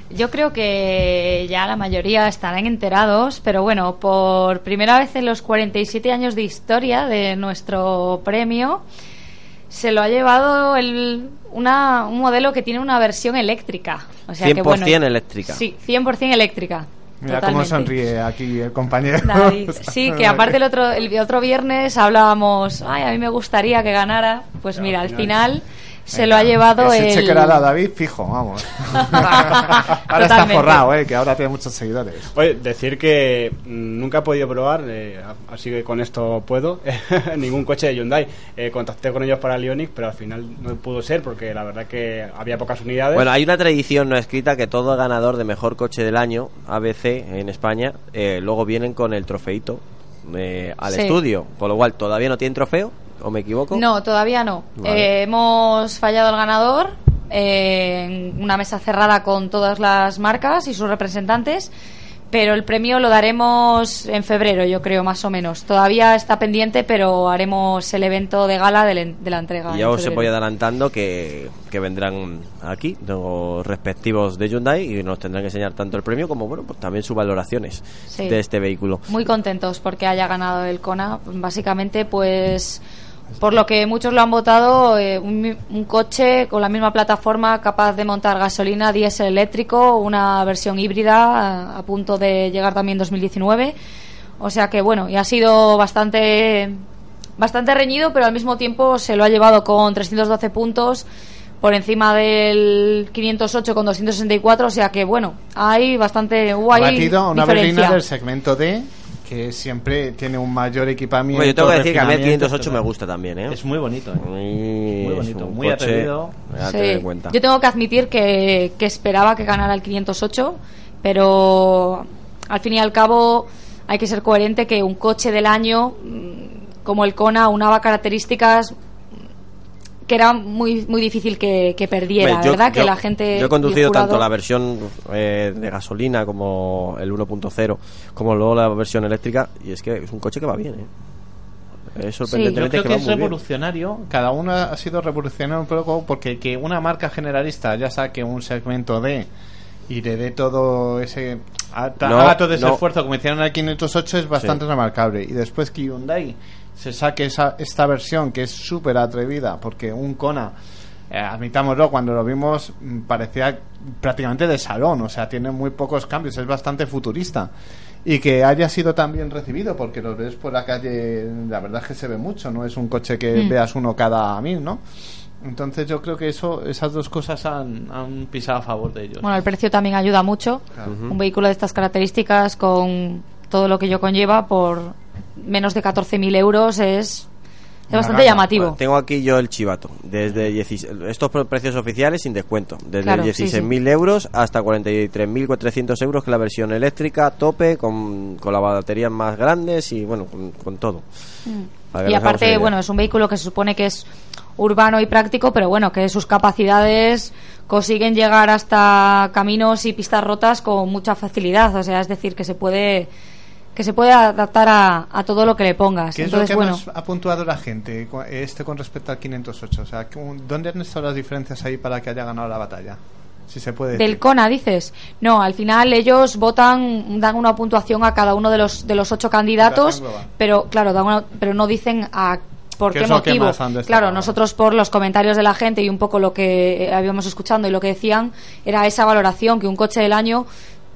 yo creo que ya la mayoría estarán enterados, pero bueno, por primera vez en los 47 años de historia de nuestro premio, se lo ha llevado el, una, un modelo que tiene una versión eléctrica. O sea que, 100% bueno, eléctrica. Sí, 100% eléctrica. Mira cómo totalmente. sonríe aquí el compañero. David. Sí, que aparte el otro, el otro viernes hablábamos, ay, a mí me gustaría que ganara. Pues mira, al final se lo ha llevado Ese el... cheque era a David fijo, vamos. ahora está forrado, eh, que ahora tiene muchos seguidores. Oye, decir que mm, nunca he podido probar, eh, así que con esto puedo, ningún coche de Hyundai. Eh, contacté con ellos para el Ioniq, pero al final no pudo ser porque la verdad que había pocas unidades. Bueno, hay una tradición no escrita que todo ganador de mejor coche del año, ABC, en España, eh, luego vienen con el trofeito eh, al Sí. estudio. Con lo cual, todavía no tienen trofeo, ¿o me equivoco? No, todavía no. Vale. Eh, hemos fallado al ganador eh, en una mesa cerrada con todas las marcas y sus representantes, pero el premio lo daremos en febrero, yo creo, más o menos. Todavía está pendiente, pero haremos el evento de gala de, la- de la entrega. Y ya os febrero. voy adelantando que, que vendrán aquí los respectivos de Hyundai y nos tendrán que enseñar tanto el premio como bueno pues también sus valoraciones Sí. de este vehículo. Muy contentos porque haya ganado el Kona. Básicamente, pues por lo que muchos lo han votado, eh, un, un coche con la misma plataforma capaz de montar gasolina, diésel eléctrico, una versión híbrida a, a punto de llegar también en 2019. O sea que bueno, y ha sido bastante bastante reñido, pero al mismo tiempo se lo ha llevado con 312 puntos por encima del 508 con 264, o sea que bueno, hay bastante ahí batido una diferencia. berlina del segmento D que siempre tiene un mayor equipamiento. Bueno, yo tengo que decir que a mí el refinamiento, 508 me gusta también, ¿eh? Es muy bonito, ¿eh? Muy, Muy bonito, muy coche atrevido. Sí. Yo tengo que admitir que, que esperaba que ganara el 508, pero al fin y al cabo hay que ser coherente que un coche del año mm, como el Kona unaba características que era muy muy difícil que, que perdiera, yo- ¿verdad? que yo- la gente Yo he conducido jurado- tanto la versión eh, de gasolina como el 1.0, como luego la versión eléctrica, y es que es un coche que va bien, ¿eh? Es Yo sorprendentemente creo que que va es bien. revolucionario. Cada uno ha sido revolucionario un poco porque que una marca generalista ya saque un segmento de y le dé todo ese haga No, haga todo ese no. esfuerzo como hicieron en el 508 es bastante Sí. remarcable y después que Hyundai se saque esa, esta versión que es súper atrevida porque un Kona eh, admitámoslo, cuando lo vimos mm, parecía prácticamente de salón, o sea, tiene muy pocos cambios, es bastante futurista. Y que haya sido tan bien recibido, porque lo ves por la calle, la verdad es que se ve mucho, no es un coche que Mm. veas uno cada mil, ¿no? Entonces yo creo que eso, esas dos cosas han, han pisado a favor de ellos. Bueno, el precio también ayuda mucho. Claro. Un vehículo de estas características con todo lo que ello conlleva por menos de 14.000 euros es, es bastante llamativo. Bueno, tengo aquí yo el chivato. Desde 16 estos pre- precios oficiales sin descuento. Desde Claro, sí, 16.000 euros hasta 43.400 euros, que es la versión eléctrica, tope, con, con las baterías más grandes y bueno, con, con todo. Que Y aparte, bueno, es un vehículo que se supone que es urbano y práctico, pero bueno, que sus capacidades consiguen llegar hasta caminos y pistas rotas con mucha facilidad. O sea, es decir, que se puede que se puede adaptar a, a todo lo que le pongas. ¿Qué es Entonces, lo que bueno, nos ha puntuado la gente este con respecto al 508? O sea, ¿cómo- ¿dónde han estado las diferencias ahí para que haya ganado la batalla? Si se puede del. CONA dices. No, al final ellos votan, dan una puntuación a cada uno de los de los ocho candidatos, pero claro, dan una- pero no dicen a por ¿Qué qué motivo. Claro, nosotros por los comentarios de la gente y un poco lo que eh, habíamos escuchando y lo que decían era esa valoración que un coche del año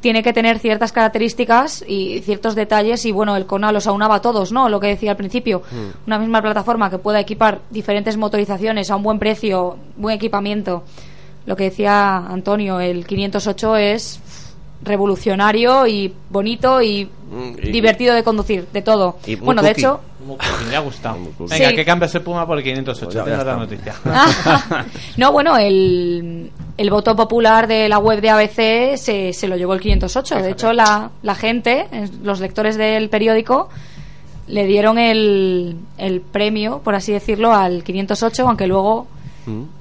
tiene que tener ciertas características y ciertos detalles y bueno, el Kona los aunaba a todos, ¿no? Lo que decía al principio, Mm. una misma plataforma que pueda equipar diferentes motorizaciones a un buen precio, buen equipamiento. Lo que decía Antonio, el 508 es revolucionario y bonito y, y- divertido de conducir, de todo. Bueno, de hecho, me ha gustado. Venga, Sí. que cambias el Puma por el 508. Pues ya- tengo ya la está. noticia. no, bueno, el, el voto popular de la web de ABC se, se lo llevó el 508. De hecho, la, la gente, eh, los lectores del periódico, le dieron el, el premio, por así decirlo, al 508, aunque luego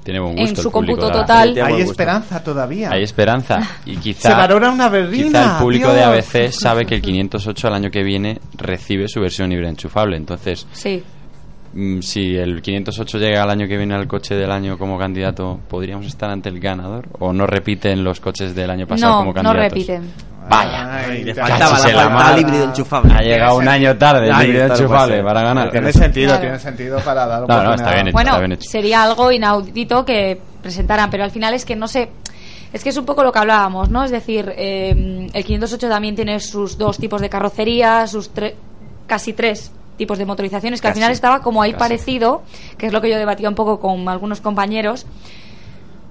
Tiene buen En gusto. su el público cómputo total-. Hay esperanza todavía. Hay esperanza. Y quizá, Se valora una berlina, quizá el público de. ABC sabe que el 508 el año que viene recibe su versión híbrida enchufable. Entonces, sí. mm, si el 508 llega al año que viene al coche del año como candidato, ¿podríamos estar ante el ganador? ¿O no repiten los coches del año pasado No, como no candidatos? repiten. Vaya, Ay, le faltaba la falta. híbrido enchufable. Ha llegado un año tarde el híbrido enchufable para ganar. Tiene sentido, Claro. tiene sentido para dar No, no, está bien hecho, Bueno, está bien hecho. sería algo inaudito que presentaran, pero al final es que no sé. Es que es un poco lo que hablábamos, ¿no? Es decir, eh, el 508 también tiene sus dos tipos de carrocería, sus tre- casi tres tipos de motorizaciones, que al final estaba como ahí casi. parecido, que es lo que yo debatía un poco con algunos compañeros.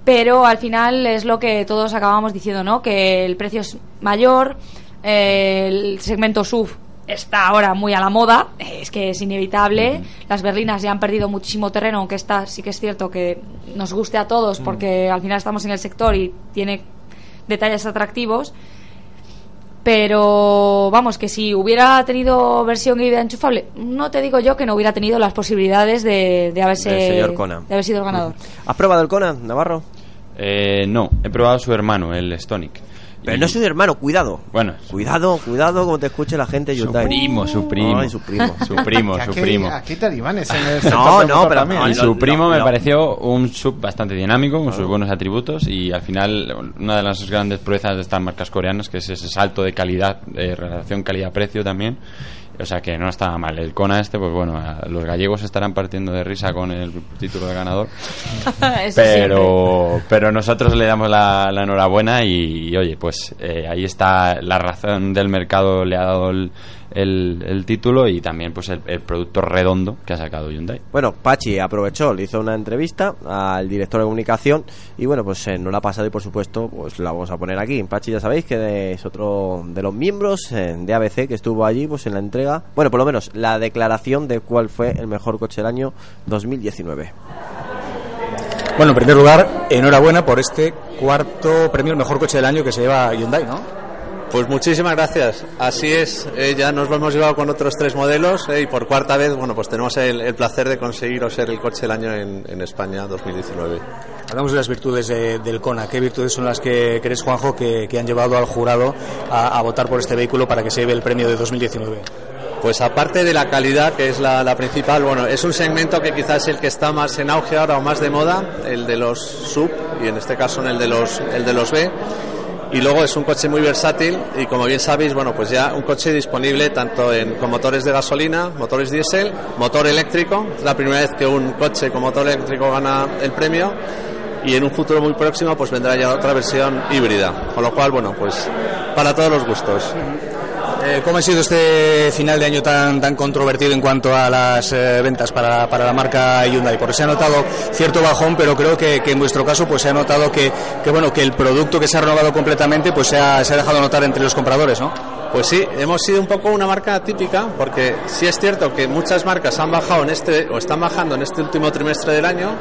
Pero al final es lo que todos acabamos diciendo, ¿no? Que el precio es mayor, eh, el segmento SUV está ahora muy a la moda, es que es inevitable. Las berlinas ya han perdido muchísimo terreno, aunque esta sí que es cierto que nos guste a todos, porque al final estamos en el sector y tiene detalles atractivos. Pero vamos, que si hubiera tenido versión híbrida enchufable, no te digo yo que no hubiera tenido las posibilidades de, de haberse Kona. de haber sido el ganador. ¿Has probado el Conan, Navarro? Eh, no, he probado su hermano, el Stonic. Pero Y- no soy de hermano, cuidado. Bueno, Cuidado, cuidado como te escuche la gente de su primo, su primo. Ay, su primo. Su primo, su primo. Aquí talibanes en el No, no, pero- también. Y su primo me pareció un sub bastante dinámico, con sus buenos atributos y al final una de las grandes proezas de estas marcas coreanas que es ese salto de calidad, de relación calidad-precio también. O sea que no estaba mal. El Kona este, pues bueno, los gallegos estarán partiendo de risa con el título de ganador. Pero pero nosotros le damos la, la enhorabuena y, y, oye pues eh, ahí está la razón del mercado le ha dado el, el- el título y también pues el, el producto redondo que ha sacado Hyundai Bueno, Pachi aprovechó, le hizo una entrevista al director de comunicación y bueno, pues eh, no la ha pasado y por supuesto pues la vamos a poner aquí. Pachi ya sabéis que es otro de los miembros eh, de ABC que estuvo allí pues en la entrega, bueno, por lo menos la declaración de cuál fue el mejor coche del año 2019. Bueno, en primer lugar, enhorabuena por este cuarto premio al mejor coche del año que se lleva Hyundai, ¿no? Pues muchísimas gracias. Así es, eh, ya nos lo hemos llevado con otros tres modelos eh, y por cuarta vez, bueno, pues tenemos el, el placer de conseguir ser el coche del año en, en España 2019. Hablamos de las virtudes de- del Kona. ¿Qué virtudes son las que crees, Juanjo, que, que han llevado al jurado a, a votar por este vehículo para que se lleve el premio de 2019? Pues aparte de la calidad, que es la, la principal, bueno, es un segmento que quizás es el que está más en auge ahora o más de moda, el de los sub y en este caso el de los, el de los B. Y luego es un coche muy versátil y como bien sabéis, bueno, pues ya un coche disponible tanto en, con motores de gasolina, motores diésel, motor eléctrico. Es la primera vez que un coche con motor eléctrico gana el premio y en un futuro muy próximo pues vendrá ya otra versión híbrida. Con lo cual, bueno, pues para todos los gustos. Eh, ¿Cómo ha sido este final de año tan, tan controvertido en cuanto a las eh, ventas para, para la marca Hyundai? Porque se ha notado cierto bajón, pero creo que, en vuestro caso pues se ha notado que, que, bueno, que el producto que se ha renovado completamente pues se ha, se ha dejado notar entre los compradores, ¿no? Pues sí, hemos sido un poco una marca típica, porque sí es cierto que muchas marcas han bajado en este, o están bajando en este último trimestre del año,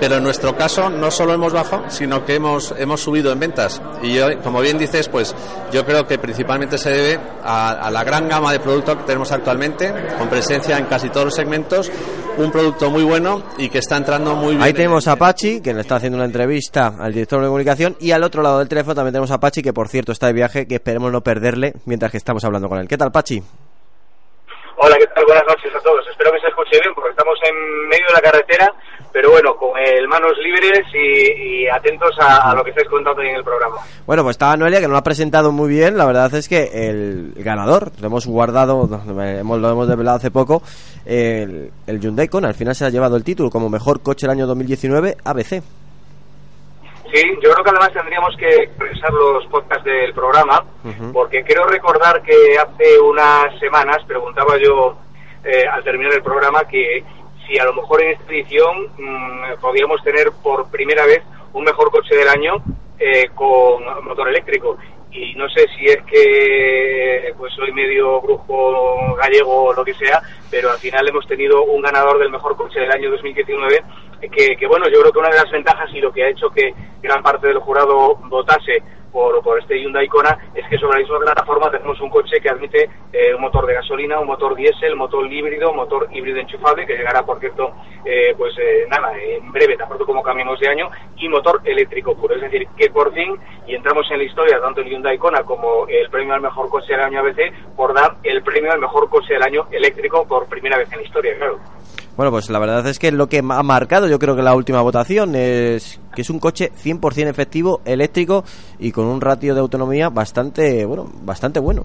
pero en nuestro caso no solo hemos bajado, sino que hemos, hemos subido en ventas. Y yo, como bien dices, pues yo creo que principalmente se debe a, a, la gran gama de productos que tenemos actualmente, con presencia en casi todos los segmentos, un producto muy bueno y que está entrando muy bien. Ahí tenemos a Pachi, que le está haciendo una entrevista al director de comunicación, y al otro lado del teléfono también tenemos a Pachi, que por cierto está de viaje, que esperemos no perderle mientras que estamos hablando con él. ¿Qué tal, Pachi? Hola, ¿qué tal? Buenas noches a todos. Espero que se escuche bien porque estamos en medio de la carretera, pero bueno, con el manos libres y, y atentos a, a, lo que estáis contando en el programa. Bueno, pues estaba Noelia que nos lo ha presentado muy bien. La verdad es que el ganador, lo hemos guardado, hemos, lo hemos desvelado hace poco, el, el Hyundai Kona al final se ha llevado el título como mejor coche del año 2019 ABC. Sí, yo creo que además tendríamos que revisar los podcasts del programa, uh -huh. porque quiero recordar que hace unas semanas preguntaba yo eh, al terminar el programa que si a lo mejor en esta edición mmm, podíamos tener por primera vez un mejor coche del año eh, con motor eléctrico. Y no sé si es que pues soy medio brujo gallego o lo que sea, pero al final hemos tenido un ganador del mejor coche del año 2019 que, que, bueno, yo creo que una de las ventajas y lo que ha hecho que gran parte del jurado votase por, por este Hyundai Kona es que sobre la misma plataforma tenemos un coche que admite eh, un motor de gasolina, un motor diésel, motor híbrido, motor híbrido enchufable, que llegará, por cierto, eh, pues eh, nada, en breve, tan pronto como cambiemos de año, y motor eléctrico puro. Es decir, que por fin, y entramos en la historia, tanto el Hyundai Kona como el premio al mejor coche del año ABC, por dar el premio al mejor coche del año eléctrico por primera vez en la historia, claro. Bueno, pues la verdad es que lo que ha marcado, yo creo que la última votación es que es un coche 100% efectivo, eléctrico y con un ratio de autonomía bastante, bueno, bastante bueno.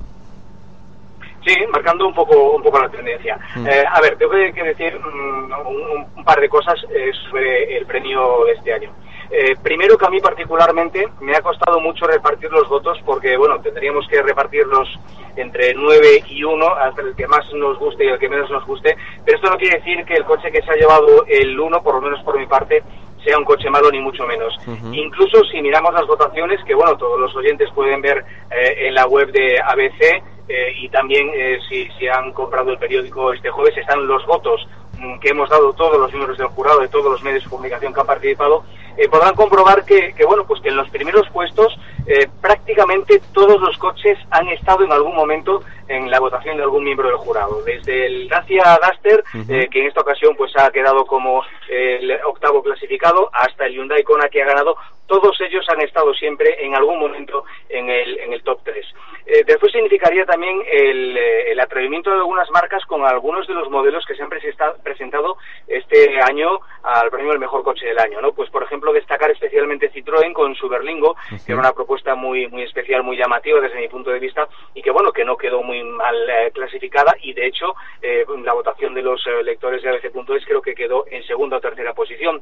Sí, marcando un poco un poco la tendencia. Mm. Eh, a ver, tengo que decir mm, un, un, par de cosas eh, sobre el premio de este año. Eh, primero que a mí particularmente me ha costado mucho repartir los votos porque, bueno, tendríamos que repartirlos entre 9 y 1, hasta el que más nos guste y el que menos nos guste, pero esto no quiere decir que el coche que se ha llevado el 1, por lo menos por mi parte, sea un coche malo ni mucho menos. Uh -huh. Incluso si miramos las votaciones, que bueno, todos los oyentes pueden ver eh, en la web de ABC eh, y también eh, si, si han comprado el periódico este jueves, están los votos mm, que hemos dado todos los miembros del jurado de todos los medios de comunicación que han participado eh, podrán comprobar que, que, bueno, pues que en los primeros puestos eh, prácticamente todos los coches han estado en algún momento en la votación de algún miembro del jurado. Desde el Dacia Duster, uh -huh. eh, que en esta ocasión pues ha quedado como el octavo clasificado, hasta el Hyundai Kona que ha ganado, todos ellos han estado siempre en algún momento en el, en el top 3. Eh, después significaría también el, eh, el, atrevimiento de algunas marcas con algunos de los modelos que se han presentado este año al premio del mejor coche del año, ¿no? Pues por ejemplo destacar especialmente Citroën con su Berlingo, uh -huh. que era una propuesta muy muy especial, muy llamativa desde mi punto de vista y que bueno, que no quedó muy mal eh, clasificada y de hecho eh, la votación de los eh, lectores de ABC.es creo que quedó en segunda o tercera posición,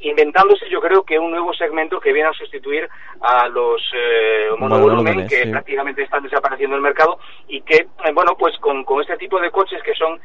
inventándose yo creo que un nuevo segmento que viene a sustituir a los monovolumen que sí. prácticamente están desapareciendo del mercado y que bueno pues con, con, este tipo de coches que son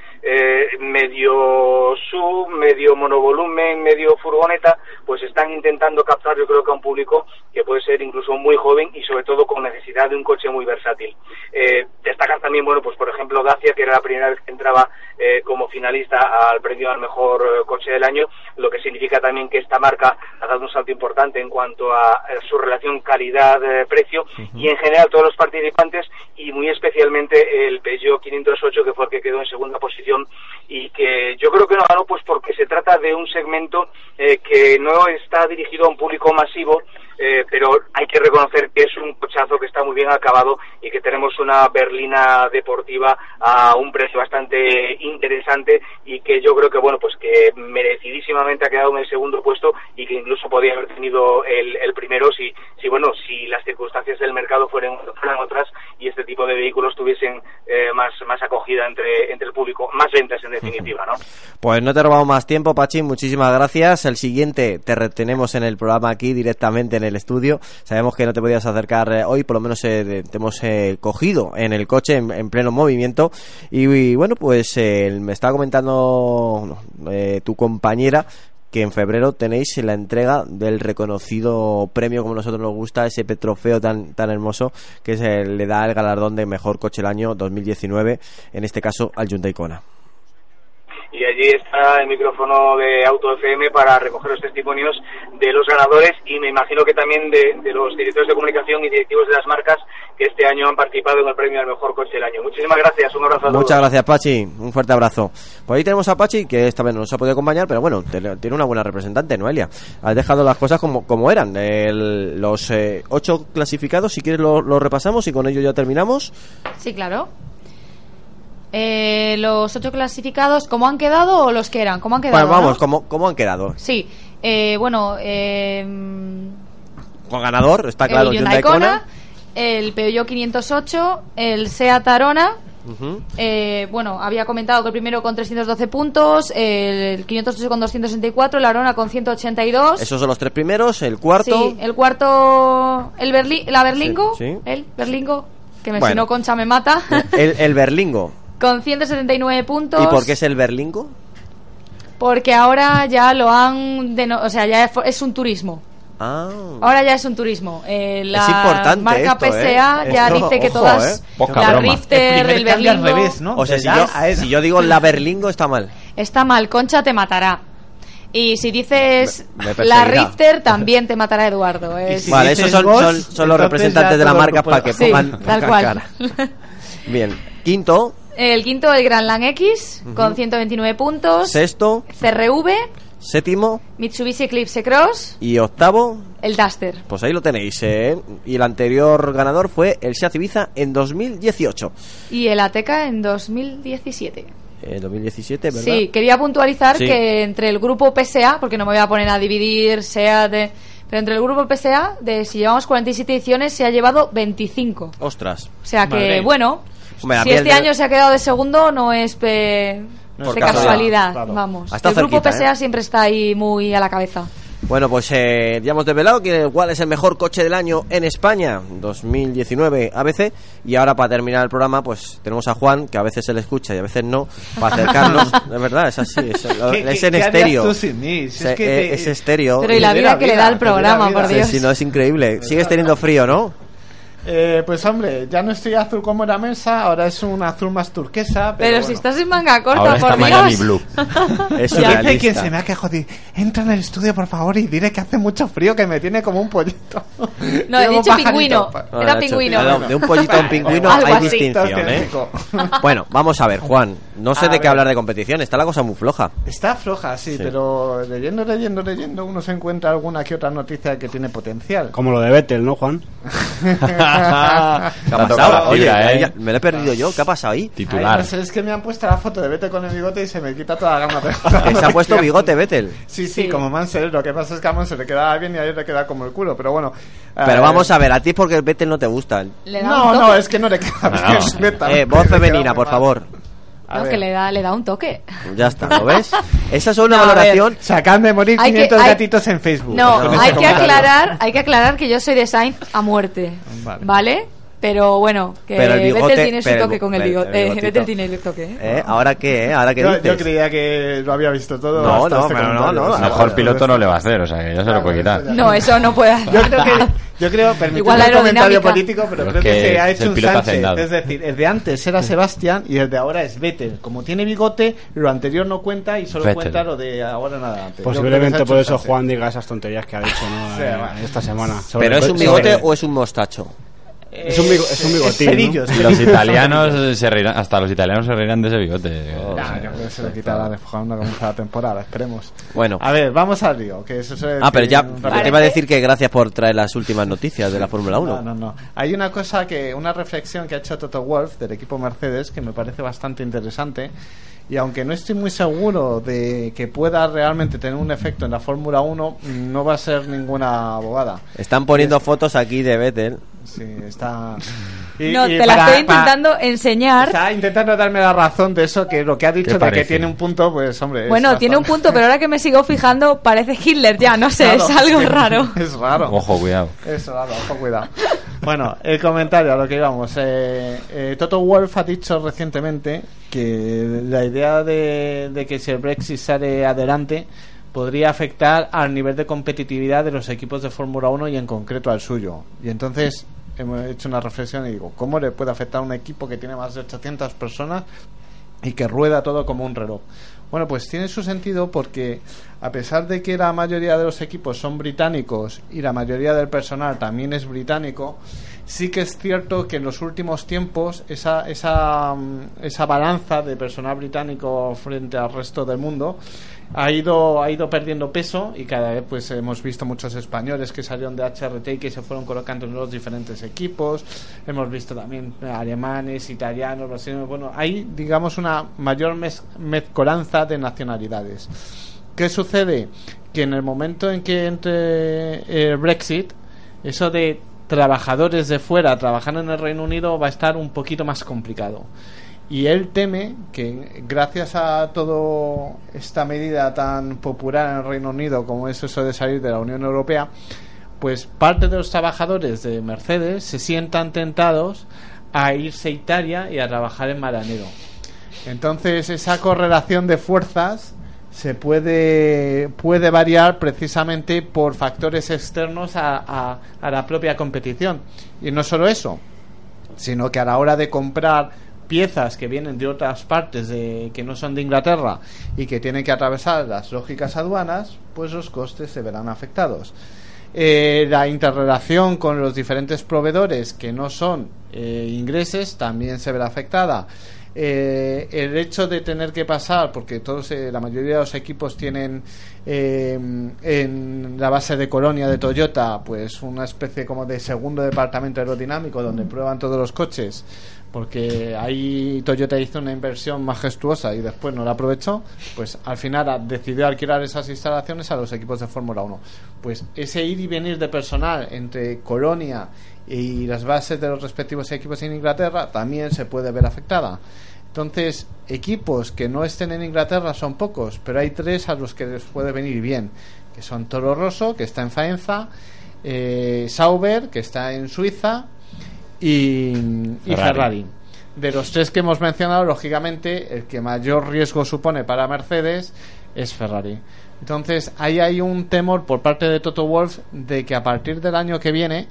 medio sub, medio monovolumen, medio furgoneta, pues están intentando captar yo creo que a un público que puede ser incluso muy joven y sobre todo con necesidad de un coche muy versátil. Eh, destacar también, bueno, pues por ejemplo Dacia, que era la primera vez que entraba eh, como finalista al premio al mejor eh, coche del año, lo que significa también que esta marca ha dado un salto importante en cuanto a, eh, su relación calidad-precio y en general todos los participantes y muy especialmente el Peugeot 508 que fue el que quedó en segunda posición y que yo creo que no ganó pues porque se trata de un segmento eh, que no está dirigido a un público masivo eh, pero hay que reconocer que es un cochazo que está muy bien acabado y que tenemos una berlina deportiva a un precio bastante interesante y que yo creo que bueno pues que merecidísimamente ha quedado en el segundo puesto y que incluso podría haber tenido el, el primero si si bueno si las circunstancias del mercado fueran, fueran otras y este tipo de vehículos tuviesen eh, más más acogida entre entre el público más ventas en definitiva no Pues no te robamos más tiempo, Pachi. Muchísimas gracias. El siguiente te retenemos en el programa aquí directamente en el estudio. Sabemos que no te podías acercar eh, hoy, por lo menos eh, te hemos eh, cogido en el coche en, en pleno movimiento. Y, bueno, pues eh, me estaba comentando eh, tu compañera que en febrero tenéis la entrega del reconocido premio como nosotros nos gusta, ese petrofeo tan, tan hermoso que se le da el galardón de mejor coche del año 2019, en este caso al Hyundai Kona. Y allí está el micrófono de Auto FM para recoger los testimonios de los ganadores y me imagino que también de, de los directores de comunicación y directivos de las marcas que este año han participado en el premio al mejor coche del año. Muchísimas gracias, un abrazo a todos. Muchas gracias, Pachi. Un fuerte abrazo. Pues ahí tenemos a Pachi, que esta vez no nos ha podido acompañar, pero bueno, tiene una buena representante, Noelia. Has dejado las cosas como, como eran. El- los eh, ocho clasificados, si quieres, lo, lo repasamos y con ello ya terminamos. Sí, claro. Eh, los ocho clasificados, ¿cómo han quedado o los que eran? ¿Cómo han quedado? Vamos, no? ¿cómo, ¿cómo han quedado? Sí, eh, bueno, eh, Con ganador, está claro, el Hyundai Kona. El Peugeot 508, el Seat Arona. Eh, bueno, había comentado que el primero con 312 puntos, el 508 con 264, el Arona con 182. Esos son los tres primeros. El cuarto. Sí, el cuarto, el Berli- la Berlingo, Sí, sí. el Berlingo, que me, si Bueno. no Concha me mata, El, el Berlingo. Con 179 puntos. ¿Y por qué es el Berlingo? Porque ahora ya lo han, deno- o sea, ya es, un turismo. Ah. Ahora ya es un turismo. Eh, la Es importante marca esto, PSA ¿eh? ya Esto, dice que ojo, todas, ¿eh? La broma. Rifter, el, Berlingo, O sea, si yo, si yo digo la Berlingo está mal. está mal, Concha te matará. Y si dices Me- me la. Rifter, también te matará Eduardo. Es- vale, esos son, son, son los representantes de la marca para que Sí, pongan, tal pongan cual. cara. Bien. Quinto, El quinto, el Grand Lang X, con 129 puntos. sexto, CRV, séptimo Mitsubishi Eclipse Cross, y octavo. el Duster. Pues ahí lo tenéis, ¿eh? Y el anterior ganador fue el Seat Ibiza en 2018. Y el Ateca en 2017. En 2017, ¿verdad? Sí, quería puntualizar Sí. que entre el grupo PSA, porque no me voy a poner a dividir SEA de... Pero entre el grupo PSA, de si llevamos 47 ediciones, se ha llevado 25. Ostras. O sea que, Madre. bueno, Hombre, si este año se ha quedado de segundo, no es pe- No es de casualidad, casualidad. claro. Vamos. Ha estado el grupo PSA ¿eh? siempre está ahí muy a la cabeza. Bueno, pues eh, ya hemos desvelado que cuál es el mejor coche del año en España, 2019 ABC. Y ahora para terminar el programa, pues tenemos a Juan, que a veces se le escucha y a veces no, para acercarnos. de verdad, es así, es, lo- ¿Qué- es qué- en qué estéreo. tú sin mí? Si es Se- que eh, te- es estéreo. Pero y la vida que le da el programa, por Sí, Dios. sí, no, es increíble. Sigues teniendo frío, ¿no? Eh, pues hombre, ya no estoy azul como la mesa, ahora es un azul más turquesa. Pero, Pero, bueno. si estás en manga corta, Ahora por está Dios. Miami Blue. Es sé quién se me ha quejado. Entra en el estudio, por favor, y diré que hace mucho frío, que me tiene como un pollito. No, he dicho pingüino. No, Era pingüino. perdón, de un pollito a un pingüino hay así. distinción, ¿eh? Bueno, vamos a ver, Juan. No sé A de qué ver. hablar de competición. Está la cosa muy floja. Está floja, sí, Sí. pero leyendo, leyendo, leyendo, uno se encuentra alguna que otra noticia que tiene potencial. Como lo de Vettel, ¿no, Juan? ¿Qué ha pasado? Oye, ¿eh? me lo he perdido yo. ¿Qué ha pasado ahí? Ay, no sé, es que me han puesto la foto de Vete con el bigote y se me quita toda la gama. de- Que se ha puesto bigote, Vettel. Sí, sí, como Mansell. Lo que pasa es que a Mansell le quedaba bien y a él le queda como el culo, pero bueno. Pero eh, vamos a ver, a ti es porque el Vettel no te gusta. Le da No, no, es que no le queda No, bien. no. neta, Eh, voz queda femenina, por mal. favor. A No, ver. que le da, le da un toque. Ya está, ¿lo ves? Esa es una No, valoración. Se acaban de morir Hay que- 500 hay- gatitos en Facebook. No, hay que aclarar, hay que aclarar que yo soy de Sainz a muerte, Vale. ¿vale? Pero bueno, que Pero el bigote- Vettel tiene su pero el toque con el el- bigote. el Eh, bigotito. Vettel tiene el toque. ¿eh? ¿Eh? ¿Ahora qué? ¿eh? ¿Ahora qué Yo, dices? yo creía que lo había visto todo. No, hasta no, este pero no, no, O sea, Mejor piloto esto- no le va a hacer, o sea, que ya se lo puede quitar. No, eso no puede Yo creo que, yo creo, Igual el comentario político, pero Pero creo es que, que se ha hecho el un piloto Sánchez. hacendado. Es decir, el de antes era Sebastián y el de ahora es Vettel. Como tiene bigote, lo anterior no cuenta y solo Vettel. cuenta lo de ahora se ha Posiblemente por un eso. Juan diga esas tonterías que ha dicho ¿no? Sí, Eh, esta semana. Sobre- ¿Pero es un sobre- bigote o es un mostacho? Es un, bigo- es un bigotín. Cerillos. ¿no? Los italianos se reirán, hasta los italianos se reirán de ese bigote. Ya, yo creo que se lo quitará de cuando comienza la temporada, esperemos. Bueno. A ver, vamos al lío. Que eso es Ah, pero ya te iba a decir que gracias por traer las últimas noticias de la Fórmula 1. No, no, no. Hay una cosa que, una reflexión que ha hecho Toto Wolf del equipo Mercedes que me parece bastante interesante. Y aunque no estoy muy seguro de que pueda realmente tener un efecto en la Fórmula 1, no va a ser ninguna bobada. Están poniendo fotos aquí de Vettel. Sí, está. No, te la estoy intentando enseñar. Está intentando darme la razón de eso, que lo que ha dicho de que tiene un punto, pues hombre. es Bueno, tiene un punto, pero ahora que me sigo fijando, parece Hitler ya, no sé, Claro, es algo sí, raro. Es raro. Ojo, cuidado. Es raro, ojo, cuidado. Bueno, el comentario a lo que íbamos. Eh, eh, Toto Wolf ha dicho recientemente que la idea de, de que si el Brexit sale adelante podría afectar al nivel de competitividad de los equipos de Fórmula 1 y en concreto al suyo. Y entonces hemos hecho una reflexión y digo, ¿cómo le puede afectar a un equipo que tiene más de 800 personas y que rueda todo como un reloj? Bueno, pues tiene su sentido porque a pesar de que la mayoría de los equipos son británicos y la mayoría del personal también es británico, sí que es cierto que en los últimos tiempos esa, esa, mm, esa balanza de personal británico frente al resto del mundo ha ido, ha ido perdiendo peso y cada vez pues hemos visto muchos españoles que salieron de HRT y que se fueron colocando en los diferentes equipos. Hemos visto también eh, alemanes, italianos, brasileños. Bueno, hay digamos una mayor mez- mezcolanza de nacionalidades. ¿Qué sucede? Que en el momento en que entre el Brexit, eso de trabajadores de fuera trabajando en el Reino Unido va a estar un poquito más complicado. Y él teme que gracias a toda esta medida tan popular en el Reino Unido como es eso de salir de la Unión Europea, pues parte de los trabajadores de Mercedes se sientan tentados a irse a Italia y a trabajar en Maranero. Entonces esa correlación de fuerzas se puede, puede variar precisamente por factores externos a, a- a la propia competición. Y no solo eso, sino que a la hora de comprar piezas que vienen de otras partes de, que no son de Inglaterra y que tienen que atravesar las lógicas aduanas, pues los costes se verán afectados. Eh, la interrelación con los diferentes proveedores que no son eh, ingleses también se verá afectada. Eh, el hecho de tener que pasar, porque todos, eh, la mayoría de los equipos tienen eh, en la base de Colonia de Toyota, pues una especie como de segundo departamento aerodinámico donde prueban todos los coches, porque ahí Toyota hizo una inversión majestuosa y después no la aprovechó, pues al final decidió alquilar esas instalaciones a los equipos de Fórmula 1. Pues ese ir y venir de personal entre Colonia las bases de los respectivos equipos en Inglaterra también se puede ver afectada. Entonces, equipos que no estén en Inglaterra son pocos, pero hay tres a los que les puede venir bien, que son Toro Rosso, que está en Faenza, eh, Sauber, que está en Suiza, y, y Ferrari. Ferrari. De los tres que hemos mencionado, lógicamente, el que mayor riesgo supone para Mercedes es Ferrari. Entonces, ahí hay un temor por parte de Toto Wolf de que a partir del año que viene,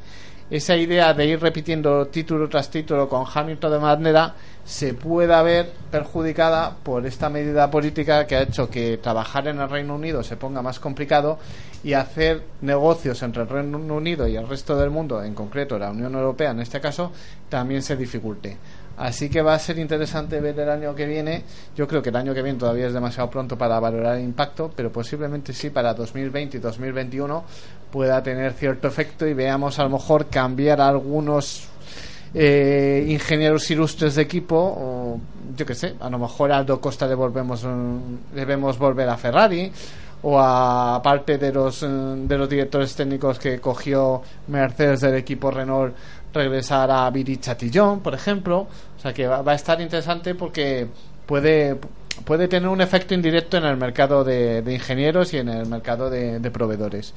esa idea de ir repitiendo título tras título con Hamilton de manera se pueda ver perjudicada por esta medida política que ha hecho que trabajar en el Reino Unido se ponga más complicado y hacer negocios entre el Reino Unido y el resto del mundo, en concreto la Unión Europea en este caso, también se dificulte. Así que va a ser interesante ver el año que viene. Yo creo que el año que viene todavía es demasiado pronto para valorar el impacto, pero posiblemente sí para 2020 y 2021 pueda tener cierto efecto y veamos a lo mejor cambiar a algunos eh, ingenieros ilustres de equipo o yo que sé, a lo mejor Aldo Costa le volvemos debemos volver a Ferrari o a parte de los mm, de los directores técnicos que cogió Mercedes del equipo Renault regresar a Viri Chatillon, por ejemplo, o sea que va, a estar interesante porque puede puede tener un efecto indirecto en el mercado de, ingenieros y en el mercado de, proveedores.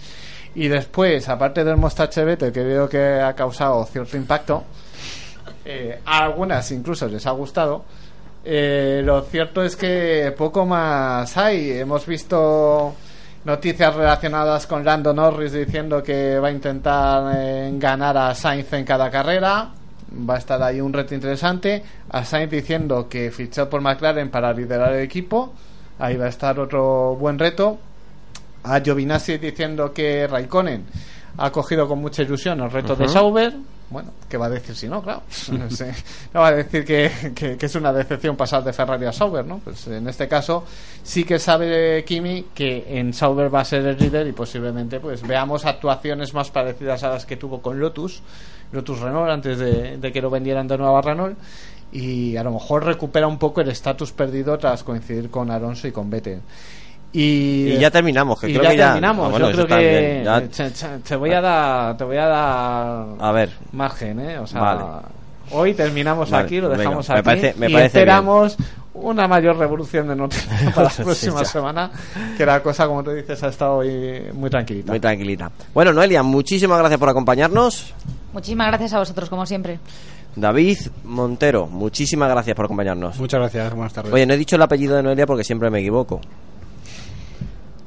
Y después, aparte del mostache Vettel, que veo que ha causado cierto impacto, eh, a algunas incluso les ha gustado. Eh, lo cierto es que poco más hay. Hemos visto noticias relacionadas con Lando Norris diciendo que va a intentar eh, ganar a Sainz en cada carrera. Va a estar ahí un reto interesante. A Sainz diciendo que fichó por McLaren para liderar el equipo. Ahí va a estar otro buen reto. A Giovinazzi diciendo que Raikkonen ha cogido con mucha ilusión el reto de Ujú. Sauber. Bueno, ¿qué va a decir si no? Claro. No. No va a decir que, que- que es una decepción pasar de Ferrari a Sauber, ¿no? Pues en este caso sí que sabe Kimi que en Sauber va a ser el líder y posiblemente pues veamos actuaciones más parecidas a las que tuvo con Lotus, Lotus Renault antes de, de que lo vendieran de nuevo a Renault y a lo mejor recupera un poco el estatus perdido tras coincidir con Alonso y con Vettel. Y, Y ya terminamos, que y creo ya que ya- terminamos. ah, bueno, Yo creo que ya- Te, voy a dar, te voy a dar A ver. margen, ¿eh? O sea, Vale. hoy terminamos Vale, aquí, lo venga, dejamos me aquí parece- me y parece esperamos una mayor revolución de noticias para la Sí, próxima ya. semana, que la cosa, como tú dices, ha estado hoy muy tranquilita. Muy tranquilita. Bueno, Noelia, muchísimas gracias por acompañarnos. Muchísimas gracias a vosotros, como siempre. David Montero, muchísimas gracias por acompañarnos. Muchas gracias, buenas tardes. Oye, no he dicho el apellido de Noelia porque siempre me equivoco.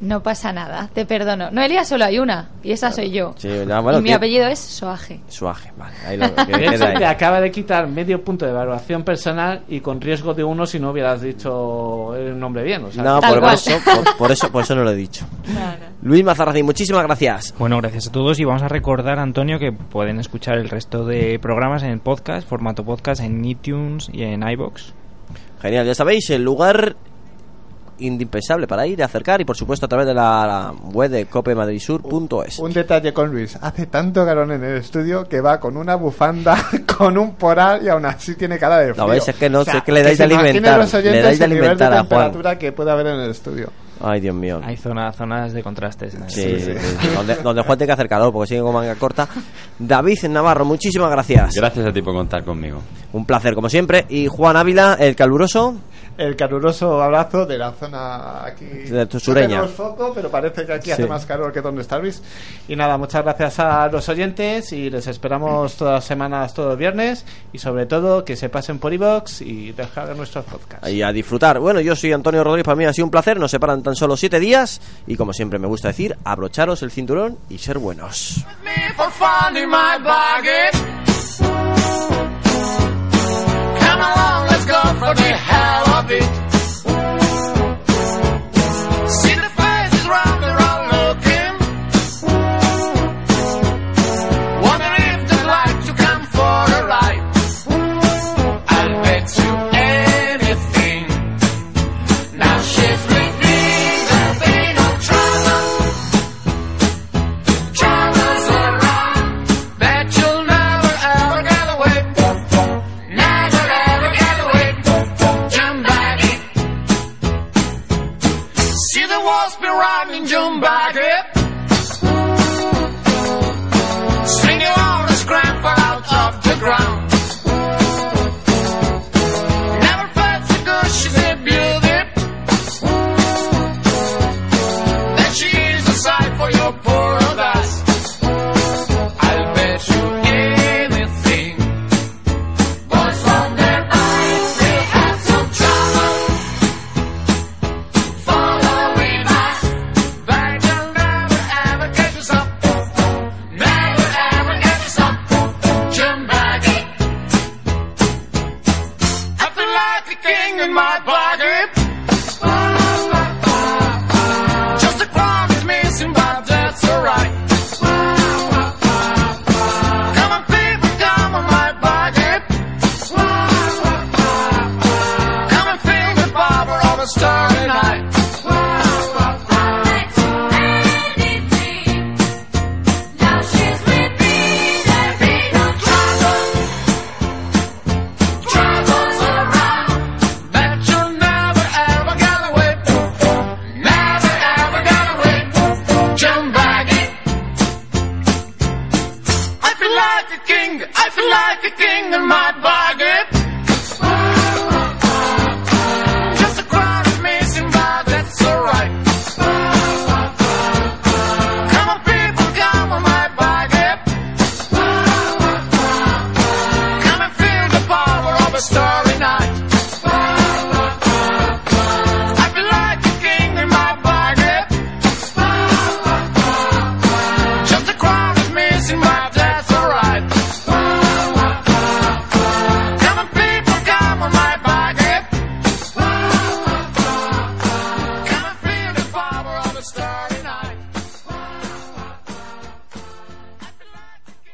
No pasa nada, te perdono. Noelia solo hay una, y esa soy yo. Sí, ya, bueno, y mi apellido es Soaje. Suaje, vale. Ahí lo, que De hecho, quede ahí. te acaba de quitar medio punto de evaluación personal y con riesgo de uno si no hubieras dicho el nombre bien. O sea, No, por, por eso, por, por eso, por eso no lo he dicho. Luis Mazarracín, muchísimas gracias. Bueno, gracias a todos y vamos a recordar, Antonio, que pueden escuchar el resto de programas en podcast, formato podcast, en iTunes y en iBox. Genial, ya sabéis, el lugar indispensable para ir, acercar y por supuesto a través de la, web de copemadrisur.es. Un detalle con Luis. Hace tanto calor en el estudio que va con una bufanda, con un polar y aún así tiene cara de frío. No, es que no, O sea, es que le dais de alimentar, le dais de alimentar a Juan. temperatura que puede haber en el estudio. Ay, Dios mío. Hay zona, zonas de contrastes. en el Sí, estudio. sí, sí. Donde, donde Juan tiene que hacer calor porque sigue con manga corta. David Navarro, muchísimas gracias. Gracias a ti por contar conmigo. Un placer, como siempre. Y Juan Ávila, el caluroso. El caluroso abrazo de la zona aquí. De tu No sureña. tenemos foco, pero parece que aquí Sí. hace más calor que donde está Luis. Y nada, muchas gracias a los oyentes y les esperamos todas las semanas, todos los viernes. Y sobre todo, que se pasen por iBox y descarguen nuestros podcasts. Y a disfrutar. Bueno, yo soy Antonio Rodríguez, para mí ha sido un placer. Nos separan tan solo siete días. Y como siempre me gusta decir, abrocharos el cinturón y ser buenos. Come along, let's go for the hell my pocket.